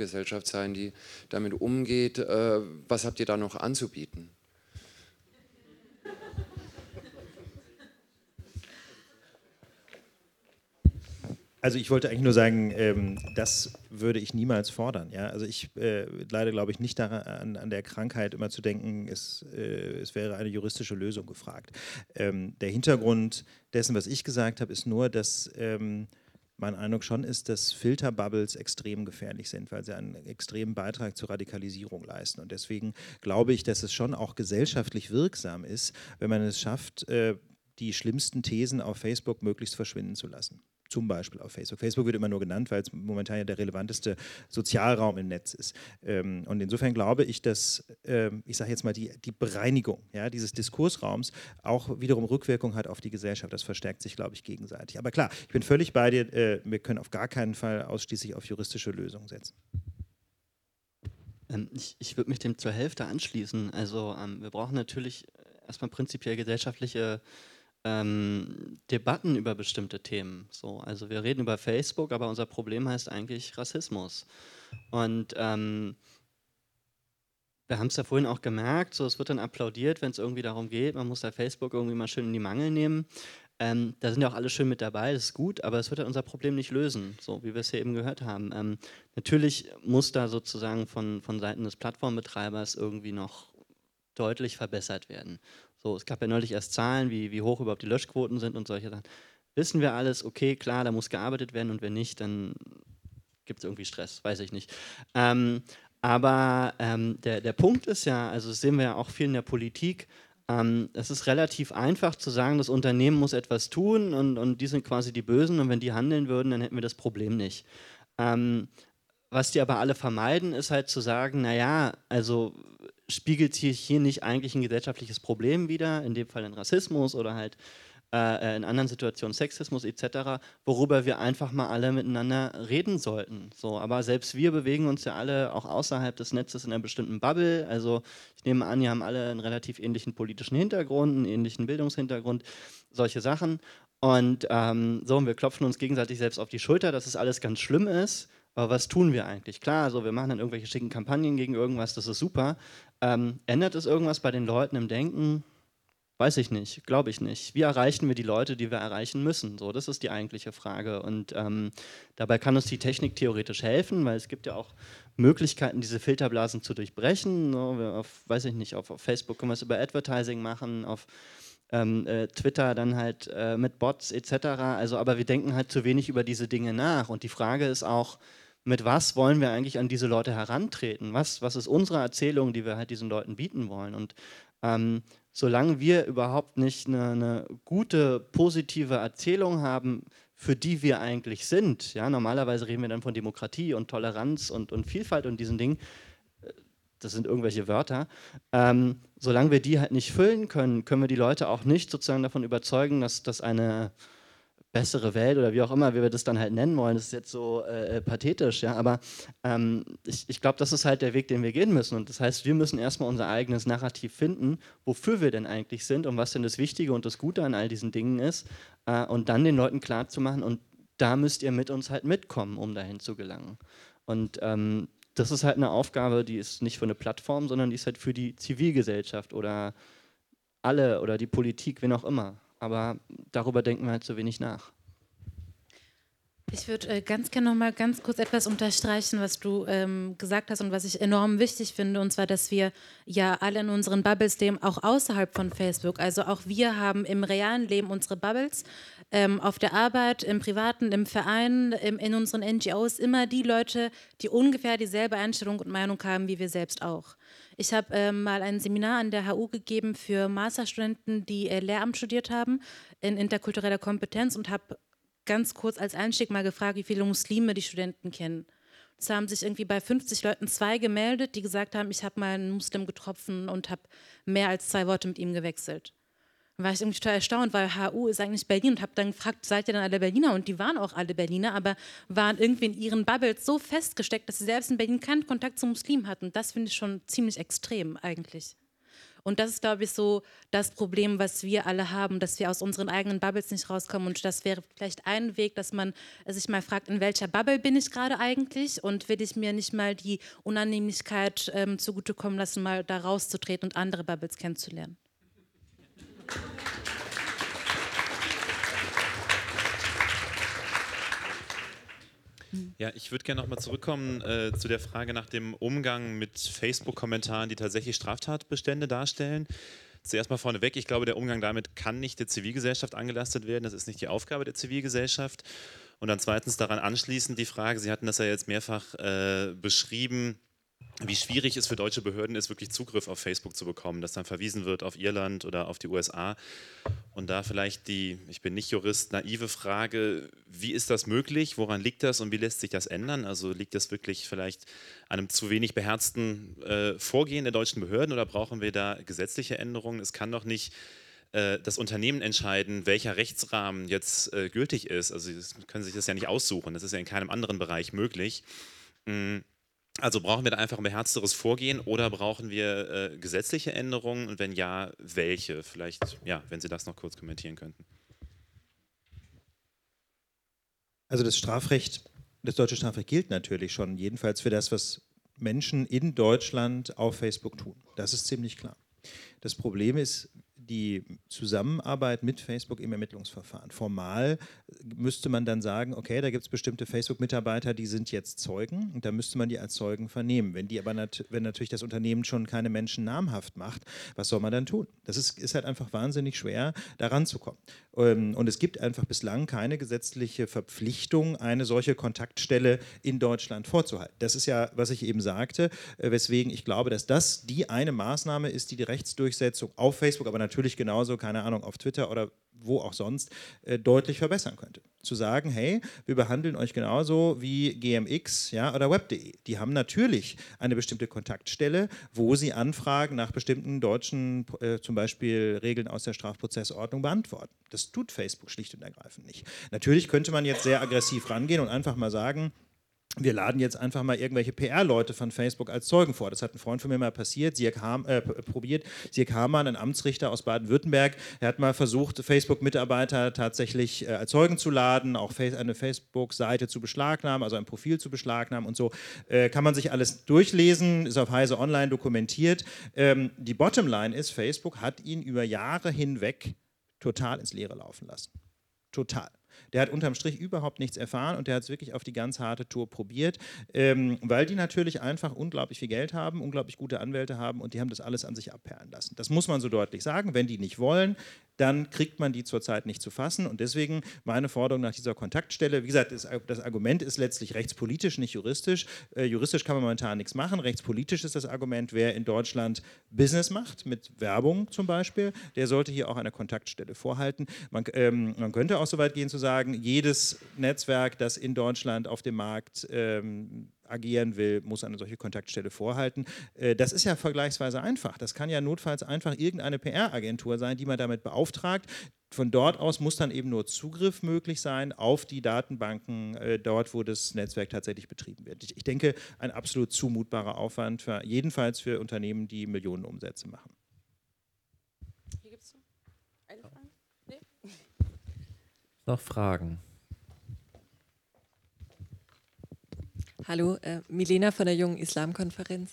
Zivilgesellschaft sein, die damit umgeht. Äh, was habt ihr da noch anzubieten? Also ich wollte eigentlich nur sagen, ähm, das würde ich niemals fordern. Ja? Also ich äh, leide, glaube ich, nicht daran, an, an, der Krankheit immer zu denken, es, äh, es wäre eine juristische Lösung gefragt. Ähm, der Hintergrund dessen, was ich gesagt habe, ist nur, dass ähm, mein Eindruck schon ist, dass Filterbubbles extrem gefährlich sind, weil sie einen extremen Beitrag zur Radikalisierung leisten. Und deswegen glaube ich, dass es schon auch gesellschaftlich wirksam ist, wenn man es schafft, äh, die schlimmsten Thesen auf Facebook möglichst verschwinden zu lassen zum Beispiel auf Facebook. Facebook wird immer nur genannt, weil es momentan ja der relevanteste Sozialraum im Netz ist. Ähm, und insofern glaube ich, dass, ähm, ich sage jetzt mal, die, die Bereinigung ja, dieses Diskursraums auch wiederum Rückwirkung hat auf die Gesellschaft. Das verstärkt sich, glaube ich, gegenseitig. Aber klar, ich bin völlig bei dir, äh, wir können auf gar keinen Fall ausschließlich auf juristische Lösungen setzen. Ähm, ich, ich würde mich dem zur Hälfte anschließen. Also wir brauchen natürlich erstmal prinzipiell gesellschaftliche ähm, Debatten über bestimmte Themen. So, also wir reden über Facebook, aber unser Problem heißt eigentlich Rassismus. Und ähm, wir haben es ja vorhin auch gemerkt, so es wird dann applaudiert, wenn es irgendwie darum geht, man muss da Facebook irgendwie mal schön in die Mangel nehmen. Ähm, da sind ja auch alle schön mit dabei, das ist gut, aber es wird ja unser Problem nicht lösen, so wie wir es hier eben gehört haben. Ähm, natürlich muss da sozusagen von, von Seiten des Plattformbetreibers irgendwie noch deutlich verbessert werden. So, es gab ja neulich erst Zahlen, wie, wie hoch überhaupt die Löschquoten sind und solche Sachen. Wissen wir alles, okay, klar, da muss gearbeitet werden und wenn nicht, dann gibt es irgendwie Stress, weiß ich nicht. Ähm, aber ähm, der, der Punkt ist ja, also das sehen wir ja auch viel in der Politik, ähm, es ist relativ einfach zu sagen, das Unternehmen muss etwas tun und, und die sind quasi die Bösen und wenn die handeln würden, dann hätten wir das Problem nicht. Ähm, was die aber alle vermeiden, ist halt zu sagen, naja, also spiegelt sich hier nicht eigentlich ein gesellschaftliches Problem wider, in dem Fall ein Rassismus oder halt äh, in anderen Situationen Sexismus etc., worüber wir einfach mal alle miteinander reden sollten. So, aber selbst wir bewegen uns ja alle auch außerhalb des Netzes in einer bestimmten Bubble. Also ich nehme an, die haben alle einen relativ ähnlichen politischen Hintergrund, einen ähnlichen Bildungshintergrund, solche Sachen. Und ähm, so, und wir klopfen uns gegenseitig selbst auf die Schulter, dass es alles ganz schlimm ist. Aber was tun wir eigentlich? Klar, also wir machen dann irgendwelche schicken Kampagnen gegen irgendwas, das ist super. Ähm, ändert es irgendwas bei den Leuten im Denken? Weiß ich nicht, glaube ich nicht. Wie erreichen wir die Leute, die wir erreichen müssen? So, das ist die eigentliche Frage. Und ähm, dabei kann uns die Technik theoretisch helfen, weil es gibt ja auch Möglichkeiten, diese Filterblasen zu durchbrechen. So, auf, weiß ich nicht, auf, auf, Facebook können wir es über Advertising machen, auf ähm, äh, Twitter dann halt äh, mit Bots etc. Also, aber wir denken halt zu wenig über diese Dinge nach. Und die Frage ist auch, mit was wollen wir eigentlich an diese Leute herantreten? Was, was ist unsere Erzählung, die wir halt diesen Leuten bieten wollen? Und ähm, solange wir überhaupt nicht eine, eine, gute, positive Erzählung haben, für die wir eigentlich sind, ja, normalerweise reden wir dann von Demokratie und Toleranz und, und Vielfalt und diesen Dingen, äh, das sind irgendwelche Wörter, ähm, solange wir die halt nicht füllen können, können wir die Leute auch nicht sozusagen davon überzeugen, dass das eine bessere Welt oder wie auch immer, wie wir das dann halt nennen wollen, das ist jetzt so äh, äh, pathetisch, ja, aber ähm, ich, ich glaube, das ist halt der Weg, den wir gehen müssen. Und das heißt, wir müssen erstmal unser eigenes Narrativ finden, wofür wir denn eigentlich sind und was denn das Wichtige und das Gute an all diesen Dingen ist äh, und dann den Leuten klarzumachen und da müsst ihr mit uns halt mitkommen, um dahin zu gelangen. Und ähm, das ist halt eine Aufgabe, die ist nicht für eine Plattform, sondern die ist halt für die Zivilgesellschaft oder alle oder die Politik, wen auch immer aber darüber denken wir halt zu wenig nach. Ich würde äh, ganz gerne noch mal ganz kurz etwas unterstreichen, was du ähm, gesagt hast und was ich enorm wichtig finde, und zwar, dass wir ja alle in unseren Bubbles leben, auch außerhalb von Facebook. Also auch wir haben im realen Leben unsere Bubbles, ähm, auf der Arbeit, im Privaten, im Verein, im, in unseren NGOs, immer die Leute, die ungefähr dieselbe Einstellung und Meinung haben wie wir selbst auch. Ich habe äh, mal ein Seminar an der HU gegeben für Masterstudenten, die äh, Lehramt studiert haben in interkultureller Kompetenz und habe ganz kurz als Einstieg mal gefragt, wie viele Muslime die Studenten kennen. Es haben sich irgendwie bei 50 Leuten zwei gemeldet, die gesagt haben, ich habe mal einen Muslim getroffen und habe mehr als zwei Worte mit ihm gewechselt. War ich irgendwie total erstaunt, weil HU ist eigentlich Berlin und habe dann gefragt, seid ihr dann alle Berliner? Und die waren auch alle Berliner, aber waren irgendwie in ihren Bubbles so festgesteckt, dass sie selbst in Berlin keinen Kontakt zu Muslimen hatten. Das finde ich schon ziemlich extrem eigentlich. Und das ist, glaube ich, so das Problem, was wir alle haben, dass wir aus unseren eigenen Bubbles nicht rauskommen. Und das wäre vielleicht ein Weg, dass man sich mal fragt, in welcher Bubble bin ich gerade eigentlich und will ich mir nicht mal die Unannehmlichkeit ähm, zugutekommen lassen, mal da rauszutreten und andere Bubbles kennenzulernen. Ja, ich würde gerne nochmal zurückkommen äh, zu der Frage nach dem Umgang mit Facebook-Kommentaren, die tatsächlich Straftatbestände darstellen. Zuerst mal vorneweg, ich glaube, der Umgang damit kann nicht der Zivilgesellschaft angelastet werden. Das ist nicht die Aufgabe der Zivilgesellschaft. Und dann zweitens daran anschließend die Frage, Sie hatten das ja jetzt mehrfach äh, beschrieben, wie schwierig es für deutsche Behörden ist, wirklich Zugriff auf Facebook zu bekommen, dass dann verwiesen wird auf Irland oder auf die USA. Und da vielleicht die, ich bin nicht Jurist, naive Frage, wie ist das möglich, woran liegt das und wie lässt sich das ändern? Also liegt das wirklich vielleicht einem zu wenig beherzten äh, Vorgehen der deutschen Behörden oder brauchen wir da gesetzliche Änderungen? Es kann doch nicht äh, das Unternehmen entscheiden, welcher Rechtsrahmen jetzt äh, gültig ist. Also Sie können sich das ja nicht aussuchen, das ist ja in keinem anderen Bereich möglich. Mhm also brauchen wir da einfach ein beherzteres Vorgehen oder brauchen wir äh, gesetzliche Änderungen und wenn ja, welche? Vielleicht, ja, wenn Sie das noch kurz kommentieren könnten. Also das Strafrecht, das deutsche Strafrecht gilt natürlich schon, jedenfalls für das, was Menschen in Deutschland auf Facebook tun. Das ist ziemlich klar. Das Problem ist, die Zusammenarbeit mit Facebook im Ermittlungsverfahren. Formal müsste man dann sagen, okay, da gibt es bestimmte Facebook-Mitarbeiter, die sind jetzt Zeugen und da müsste man die als Zeugen vernehmen. Wenn die aber nat wenn natürlich das Unternehmen schon keine Menschen namhaft macht, was soll man dann tun? Das ist, ist halt einfach wahnsinnig schwer, da ranzukommen. Ähm, und es gibt einfach bislang keine gesetzliche Verpflichtung, eine solche Kontaktstelle in Deutschland vorzuhalten. Das ist ja, was ich eben sagte, äh, weswegen ich glaube, dass das die eine Maßnahme ist, die die Rechtsdurchsetzung auf Facebook, aber natürlich genauso, keine Ahnung, auf Twitter oder wo auch sonst, äh, deutlich verbessern könnte. Zu sagen, hey, wir behandeln euch genauso wie GMX ja, oder Web.de. Die haben natürlich eine bestimmte Kontaktstelle, wo sie Anfragen nach bestimmten deutschen, äh, zum Beispiel Regeln aus der Strafprozessordnung beantworten. Das tut Facebook schlicht und ergreifend nicht. Natürlich könnte man jetzt sehr aggressiv rangehen und einfach mal sagen, wir laden jetzt einfach mal irgendwelche PR-Leute von Facebook als Zeugen vor. Das hat ein Freund von mir mal passiert, Sirk Ham, äh, probiert. Sirk Hamann, ein Amtsrichter aus Baden-Württemberg, er hat mal versucht, Facebook-Mitarbeiter tatsächlich äh, als Zeugen zu laden, auch eine Facebook-Seite zu beschlagnahmen, also ein Profil zu beschlagnahmen und so. Äh, kann man sich alles durchlesen, ist auf Heise Online dokumentiert. Ähm, die Bottomline ist, Facebook hat ihn über Jahre hinweg total ins Leere laufen lassen. Total. Der hat unterm Strich überhaupt nichts erfahren und der hat es wirklich auf die ganz harte Tour probiert, ähm, weil die natürlich einfach unglaublich viel Geld haben, unglaublich gute Anwälte haben und die haben das alles an sich abperlen lassen. Das muss man so deutlich sagen. Wenn die nicht wollen, dann kriegt man die zurzeit nicht zu fassen. Und deswegen meine Forderung nach dieser Kontaktstelle. Wie gesagt, das, das Argument ist letztlich rechtspolitisch, nicht juristisch. Äh, juristisch kann man momentan nichts machen. Rechtspolitisch ist das Argument, wer in Deutschland Business macht, mit Werbung zum Beispiel, der sollte hier auch eine Kontaktstelle vorhalten. Man, ähm, man könnte auch so weit gehen zu sagen, jedes Netzwerk, das in Deutschland auf dem Markt ähm, agieren will, muss eine solche Kontaktstelle vorhalten. Äh, das ist ja vergleichsweise einfach. Das kann ja notfalls einfach irgendeine PR-Agentur sein, die man damit beauftragt. Von dort aus muss dann eben nur Zugriff möglich sein auf die Datenbanken äh, dort, wo das Netzwerk tatsächlich betrieben wird. Ich, denke, ein absolut zumutbarer Aufwand, für, jedenfalls für Unternehmen, die Millionen Umsätze machen. Hier gibt es eine Frage? Nee? Noch Fragen? Hallo, äh, Milena von der Jungen Islamkonferenz.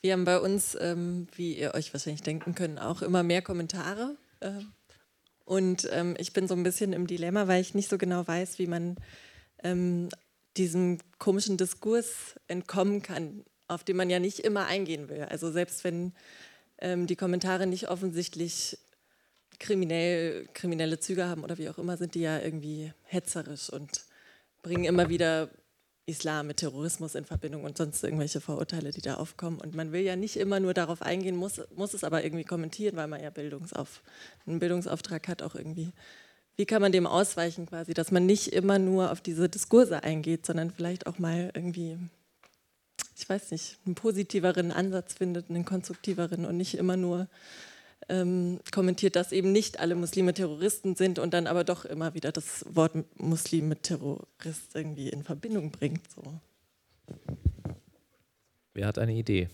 Wir haben bei uns, ähm, wie ihr euch wahrscheinlich denken könnt, auch immer mehr Kommentare. Äh, und ähm, ich bin so ein bisschen im Dilemma, weil ich nicht so genau weiß, wie man ähm, diesem komischen Diskurs entkommen kann, auf den man ja nicht immer eingehen will. Also selbst wenn ähm, die Kommentare nicht offensichtlich kriminell, kriminelle Züge haben oder wie auch immer, sind die ja irgendwie hetzerisch und bringen immer wieder Islam mit Terrorismus in Verbindung und sonst irgendwelche Vorurteile, die da aufkommen. Und man will ja nicht immer nur darauf eingehen, muss, muss es aber irgendwie kommentieren, weil man ja Bildungsauf, einen Bildungsauftrag hat auch irgendwie. Wie kann man dem ausweichen quasi, dass man nicht immer nur auf diese Diskurse eingeht, sondern vielleicht auch mal irgendwie, ich weiß nicht, einen positiveren Ansatz findet, einen konstruktiveren und nicht immer nur ähm, kommentiert, dass eben nicht alle Muslime Terroristen sind und dann aber doch immer wieder das Wort Muslim mit Terrorist irgendwie in Verbindung bringt. So. Wer hat eine Idee?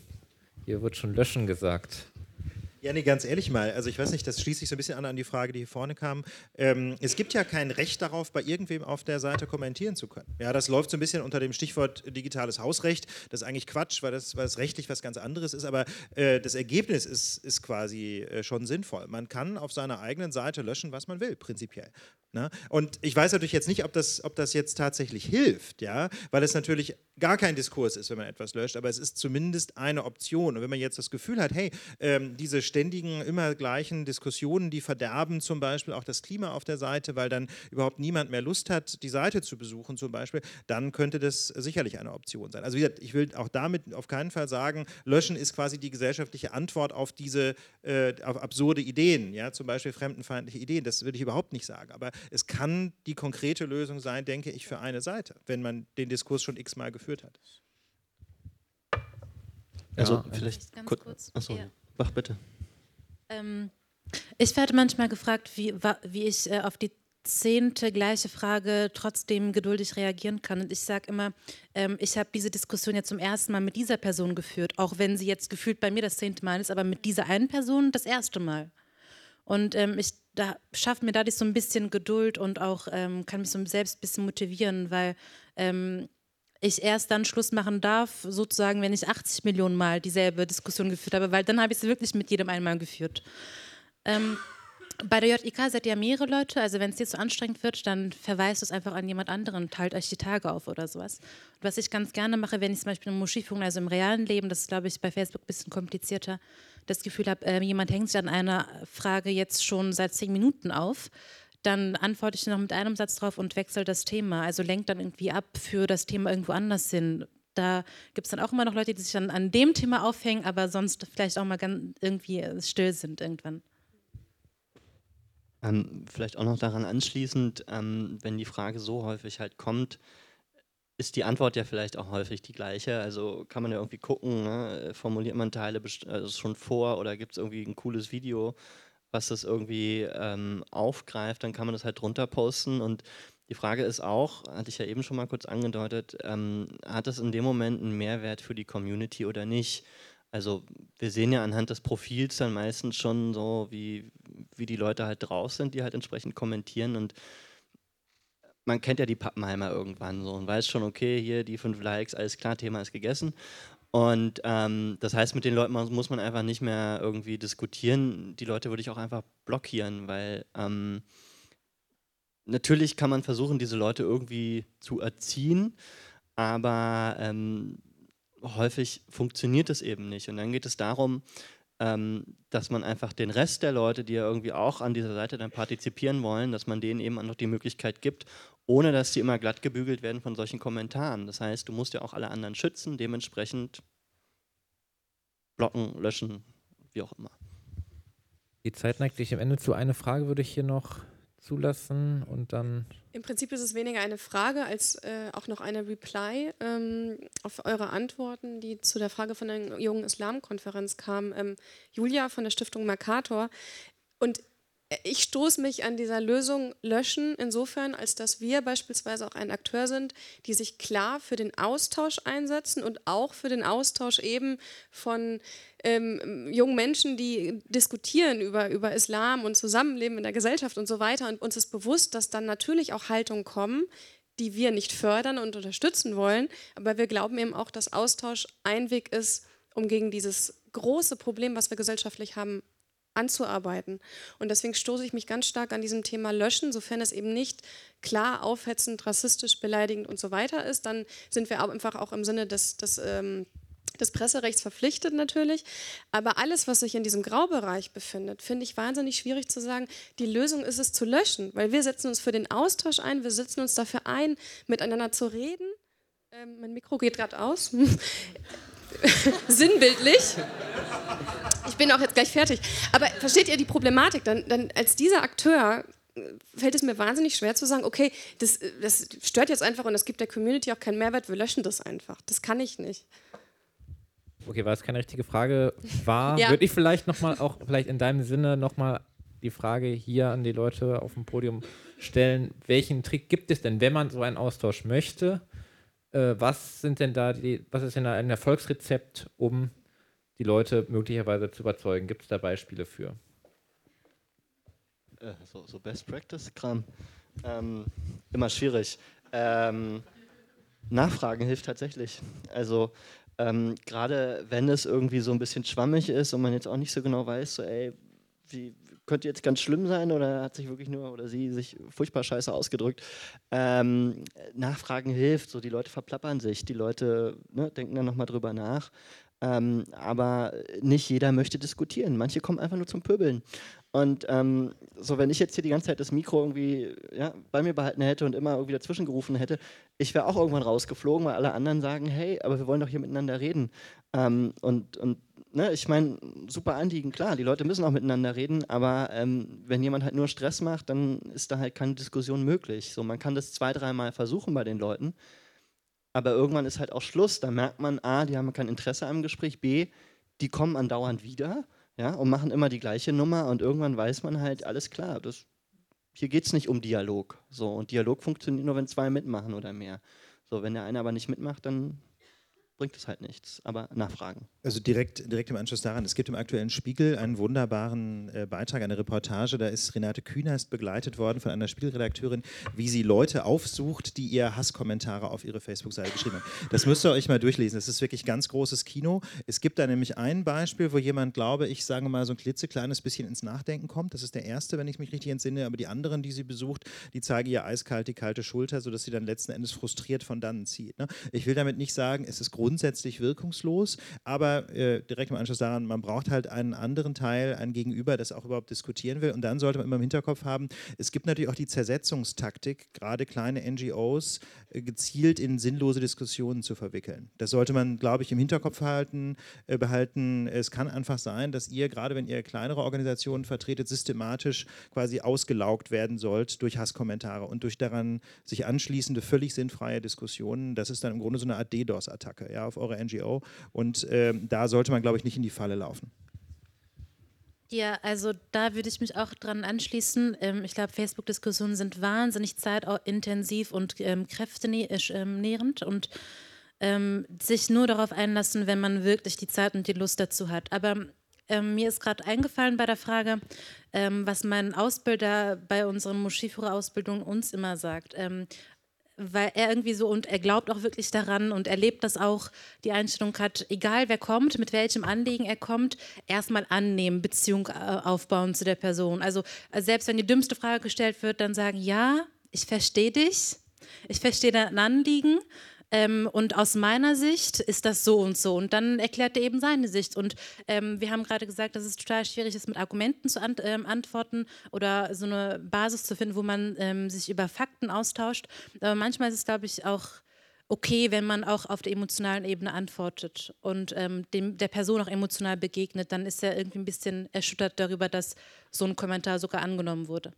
Hier wird schon löschen gesagt. Ja, nee, ganz ehrlich mal, also ich weiß nicht, das schließt sich so ein bisschen an an die Frage, die hier vorne kam. Ähm, es gibt ja kein Recht darauf, bei irgendwem auf der Seite kommentieren zu können. Ja, das läuft so ein bisschen unter dem Stichwort digitales Hausrecht. Das ist eigentlich Quatsch, weil das, weil das rechtlich was ganz anderes ist, aber äh, das Ergebnis ist, ist quasi äh, schon sinnvoll. Man kann auf seiner eigenen Seite löschen, was man will, prinzipiell. Ne? Und ich weiß natürlich jetzt nicht, ob das, ob das jetzt tatsächlich hilft, ja, weil es natürlich gar kein Diskurs ist, wenn man etwas löscht, aber es ist zumindest eine Option. Und wenn man jetzt das Gefühl hat, hey, ähm, diese ständigen, immer gleichen Diskussionen, die verderben zum Beispiel auch das Klima auf der Seite, weil dann überhaupt niemand mehr Lust hat, die Seite zu besuchen zum Beispiel, dann könnte das sicherlich eine Option sein. Also wie gesagt, ich will auch damit auf keinen Fall sagen, löschen ist quasi die gesellschaftliche Antwort auf diese äh, auf absurde Ideen, ja, zum Beispiel fremdenfeindliche Ideen. Das würde ich überhaupt nicht sagen. Aber es kann die konkrete Lösung sein, denke ich, für eine Seite, wenn man den Diskurs schon x-mal geführt hat. Also Ja, vielleicht Ganz kurz. kurz. Achso, Ja. mach bitte. Ähm, ich werde manchmal gefragt, wie, wie ich äh, auf die zehnte gleiche Frage trotzdem geduldig reagieren kann. Und ich sage immer, ähm, ich habe diese Diskussion ja zum ersten Mal mit dieser Person geführt, auch wenn sie jetzt gefühlt bei mir das zehnte Mal ist, aber mit dieser einen Person das erste Mal. Und ähm, ich da schaffe mir dadurch so ein bisschen Geduld und auch ähm, kann mich so selbst ein bisschen motivieren, weil ähm, ich erst dann Schluss machen darf, sozusagen, wenn ich 80 Millionen Mal dieselbe Diskussion geführt habe, weil dann habe ich sie wirklich mit jedem einmal geführt. Ähm, bei der JIK seid ihr mehrere Leute, also wenn es dir zu anstrengend wird, dann verweist es einfach an jemand anderen, teilt euch die Tage auf oder sowas. Und was ich ganz gerne mache, wenn ich zum Beispiel eine Moschee also im realen Leben, das ist glaube ich bei Facebook ein bisschen komplizierter, das Gefühl habe, äh, jemand hängt sich an einer Frage jetzt schon seit zehn Minuten auf, dann antworte ich noch mit einem Satz drauf und wechsle das Thema. Also lenkt dann irgendwie ab für das Thema irgendwo anders hin. Da gibt es dann auch immer noch Leute, die sich dann an dem Thema aufhängen, aber sonst vielleicht auch mal ganz irgendwie still sind irgendwann. Ähm, vielleicht auch noch daran anschließend, ähm, wenn die Frage so häufig halt kommt, ist die Antwort ja vielleicht auch häufig die gleiche. Also kann man ja irgendwie gucken, ne? formuliert man Teile also schon vor oder gibt es irgendwie ein cooles Video, was das irgendwie ähm, aufgreift, dann kann man das halt drunter posten. Und die Frage ist auch, hatte ich ja eben schon mal kurz angedeutet, ähm, hat es in dem Moment einen Mehrwert für die Community oder nicht? Also wir sehen ja anhand des Profils dann meistens schon so, wie, wie die Leute halt drauf sind, die halt entsprechend kommentieren und man kennt ja die Pappenheimer irgendwann so und weiß schon, okay, hier die fünf Likes, alles klar, Thema ist gegessen. Und ähm, das heißt, mit den Leuten muss man einfach nicht mehr irgendwie diskutieren. Die Leute würde ich auch einfach blockieren, weil ähm, natürlich kann man versuchen, diese Leute irgendwie zu erziehen, aber ähm, häufig funktioniert es eben nicht. Und dann geht es darum, ähm, dass man einfach den Rest der Leute, die ja irgendwie auch an dieser Seite dann partizipieren wollen, dass man denen eben auch noch die Möglichkeit gibt, ohne dass die immer glatt gebügelt werden von solchen Kommentaren. Das heißt, du musst ja auch alle anderen schützen, dementsprechend blocken, löschen, wie auch immer. Die Zeit neigt sich am Ende zu. Eine Frage würde ich hier noch zulassen und dann. Im Prinzip ist es weniger eine Frage als äh, auch noch eine Reply ähm, auf eure Antworten, die zu der Frage von der jungen Islamkonferenz kamen. Ähm, Julia von der Stiftung Mercator. Und ich stoße mich an dieser Lösung löschen insofern, als dass wir beispielsweise auch ein Akteur sind, die sich klar für den Austausch einsetzen und auch für den Austausch eben von ähm, jungen Menschen, die diskutieren über, über Islam und Zusammenleben in der Gesellschaft und so weiter. Und uns ist bewusst, dass dann natürlich auch Haltungen kommen, die wir nicht fördern und unterstützen wollen. Aber wir glauben eben auch, dass Austausch ein Weg ist, um gegen dieses große Problem, was wir gesellschaftlich haben, anzuarbeiten. Und deswegen stoße ich mich ganz stark an diesem Thema Löschen, sofern es eben nicht klar aufhetzend, rassistisch, beleidigend und so weiter ist, dann sind wir auch einfach auch im Sinne des, des, ähm, des Presserechts verpflichtet natürlich. Aber alles, was sich in diesem Graubereich befindet, finde ich wahnsinnig schwierig zu sagen, die Lösung ist es zu löschen, weil wir setzen uns für den Austausch ein, wir setzen uns dafür ein, miteinander zu reden. Ähm, mein Mikro geht gerade aus. Sinnbildlich. Ich bin auch jetzt gleich fertig. Aber versteht ihr die Problematik? Dann, dann als dieser Akteur äh, fällt es mir wahnsinnig schwer zu sagen, okay, das, äh, das stört jetzt einfach und das gibt der Community auch keinen Mehrwert, wir löschen das einfach. Das kann ich nicht. Okay, weil es keine richtige Frage war, Ja. würde ich vielleicht nochmal auch, vielleicht in deinem Sinne nochmal die Frage hier an die Leute auf dem Podium stellen. Welchen Trick gibt es denn, wenn man so einen Austausch möchte? Äh, was sind denn da die, was ist denn da ein Erfolgsrezept, um die Leute möglicherweise zu überzeugen? Gibt es da Beispiele für? Äh, so, so Best Practice-Kram. Ähm, immer schwierig. Ähm, Nachfragen hilft tatsächlich. Also ähm, gerade wenn es irgendwie so ein bisschen schwammig ist und man jetzt auch nicht so genau weiß, so ey, wie, könnte jetzt ganz schlimm sein oder hat sich wirklich nur oder sie sich furchtbar scheiße ausgedrückt. Ähm, Nachfragen hilft, so die Leute verplappern sich, die Leute ne, denken dann nochmal drüber nach. Ähm, aber nicht jeder möchte diskutieren. Manche kommen einfach nur zum Pöbeln. Und ähm, so, wenn ich jetzt hier die ganze Zeit das Mikro irgendwie ja, bei mir behalten hätte und immer irgendwie dazwischen gerufen hätte, ich wäre auch irgendwann rausgeflogen, weil alle anderen sagen, hey, aber wir wollen doch hier miteinander reden. Ähm, und, und ne, ich meine, super Anliegen, klar, die Leute müssen auch miteinander reden, aber ähm, wenn jemand halt nur Stress macht, dann ist da halt keine Diskussion möglich. So, man kann das zwei, dreimal versuchen bei den Leuten, aber irgendwann ist halt auch Schluss. Da merkt man, A, die haben kein Interesse am Gespräch, B, die kommen andauernd wieder ja, und machen immer die gleiche Nummer und irgendwann weiß man halt, alles klar, das, hier geht es nicht um Dialog. So, und Dialog funktioniert nur, wenn zwei mitmachen oder mehr. So, wenn der eine aber nicht mitmacht, dann bringt es halt nichts, aber nachfragen. Also direkt, direkt im Anschluss daran, es gibt im aktuellen Spiegel einen wunderbaren äh, Beitrag, eine Reportage, da ist Renate Künast begleitet worden von einer Spielredakteurin, wie sie Leute aufsucht, die ihr Hasskommentare auf ihre Facebook-Seite geschrieben haben. Das müsst ihr euch mal durchlesen, das ist wirklich ganz großes Kino. Es gibt da nämlich ein Beispiel, wo jemand, glaube ich, sage mal, so ein klitzekleines bisschen ins Nachdenken kommt. Das ist der erste, wenn ich mich richtig entsinne, aber die anderen, die sie besucht, die zeigen ihr eiskalt die kalte Schulter, sodass sie dann letzten Endes frustriert von dannen zieht. Ne? Ich will damit nicht sagen, es ist grundsätzlich grundsätzlich wirkungslos, aber äh, direkt im Anschluss daran, man braucht halt einen anderen Teil, ein Gegenüber, das auch überhaupt diskutieren will. Und dann sollte man immer im Hinterkopf haben, es gibt natürlich auch die Zersetzungstaktik, gerade kleine NGOs äh, gezielt in sinnlose Diskussionen zu verwickeln. Das sollte man, glaube ich, im Hinterkopf halten, äh, behalten. Es kann einfach sein, dass ihr, gerade wenn ihr kleinere Organisationen vertretet, systematisch quasi ausgelaugt werden sollt durch Hasskommentare und durch daran sich anschließende völlig sinnfreie Diskussionen. Das ist dann im Grunde so eine Art DDoS-Attacke. Ja, auf eure NGO. Und ähm, da sollte man, glaube ich, nicht in die Falle laufen. Ja, also da würde ich mich auch dran anschließen. Ähm, ich glaube, Facebook-Diskussionen sind wahnsinnig zeitintensiv und ähm, kräftenährend und ähm, sich nur darauf einlassen, wenn man wirklich die Zeit und die Lust dazu hat. Aber ähm, mir ist gerade eingefallen bei der Frage, ähm, was mein Ausbilder bei unserer Moscheeführerausbildung uns immer sagt. Ähm, weil er irgendwie so und er glaubt auch wirklich daran und er lebt das auch, die Einstellung hat, egal wer kommt, mit welchem Anliegen er kommt, erstmal annehmen, Beziehung äh, aufbauen zu der Person. Also äh, selbst wenn die dümmste Frage gestellt wird, dann sagen, ja, ich verstehe dich, ich verstehe dein Anliegen ähm, und aus meiner Sicht ist das so und so. Und dann erklärt er eben seine Sicht. Und ähm, wir haben gerade gesagt, dass es total schwierig ist, mit Argumenten zu ant ähm, antworten oder so eine Basis zu finden, wo man ähm, sich über Fakten austauscht. Aber manchmal ist es, glaube ich, auch okay, wenn man auch auf der emotionalen Ebene antwortet und ähm, dem, der Person auch emotional begegnet, dann ist er irgendwie ein bisschen erschüttert darüber, dass so ein Kommentar sogar angenommen wurde.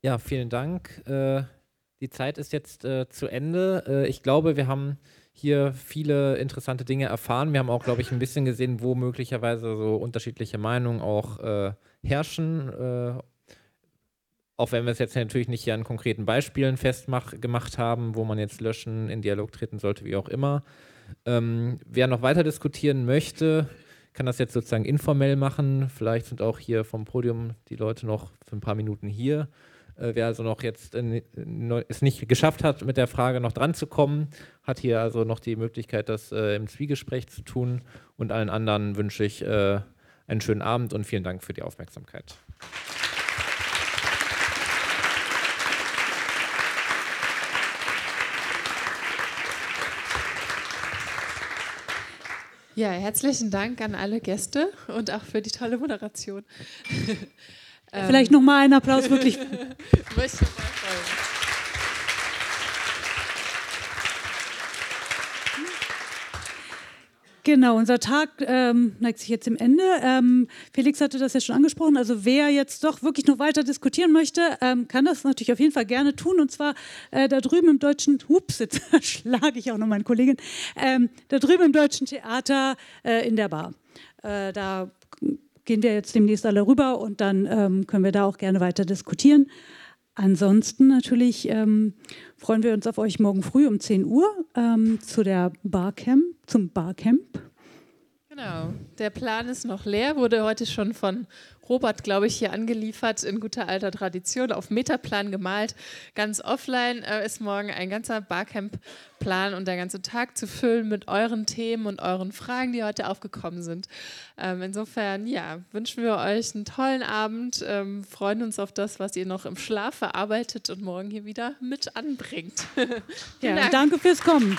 Ja, vielen Dank. Äh die Zeit ist jetzt äh, zu Ende. Äh, ich glaube, wir haben hier viele interessante Dinge erfahren. Wir haben auch, glaube ich, ein bisschen gesehen, wo möglicherweise so unterschiedliche Meinungen auch äh, herrschen. Äh, auch wenn wir es jetzt natürlich nicht hier an konkreten Beispielen festgemacht haben, wo man jetzt löschen, in Dialog treten sollte, wie auch immer. Ähm, wer noch weiter diskutieren möchte, kann das jetzt sozusagen informell machen. Vielleicht sind auch hier vom Podium die Leute noch für ein paar Minuten hier. Äh, wer also noch jetzt äh, es nicht geschafft hat, mit der Frage noch dran zu kommen, hat hier also noch die Möglichkeit, das äh, im Zwiegespräch zu tun. Und allen anderen wünsche ich einen schönen Abend und vielen Dank für die Aufmerksamkeit. Ja, herzlichen Dank an alle Gäste und auch für die tolle Moderation. Vielleicht noch mal einen Applaus wirklich. Möchte Genau, unser Tag ähm, neigt sich jetzt dem Ende. Ähm, Felix hatte das ja schon angesprochen. Also wer jetzt doch wirklich noch weiter diskutieren möchte, ähm, kann das natürlich auf jeden Fall gerne tun. Und zwar äh, da drüben im deutschen, ups, jetzt schlage ich auch noch meine Kollegin, ähm, da drüben im deutschen Theater äh, in der Bar. Äh, da gehen wir jetzt demnächst alle rüber und dann ähm, können wir da auch gerne weiter diskutieren. Ansonsten natürlich ähm, freuen wir uns auf euch morgen früh um 10 Uhr ähm, zu der Barcamp, zum Barcamp. Genau. Der Plan ist noch leer, wurde heute schon von Robert, glaube ich, hier angeliefert in guter alter Tradition, auf Metaplan gemalt. Ganz offline äh, ist morgen ein ganzer Barcamp-Plan und der ganze Tag zu füllen mit euren Themen und euren Fragen, die heute aufgekommen sind. Ähm, insofern, ja, wünschen wir euch einen tollen Abend, ähm, freuen uns auf das, was ihr noch im Schlaf verarbeitet und morgen hier wieder mit anbringt. ja, danke fürs Kommen.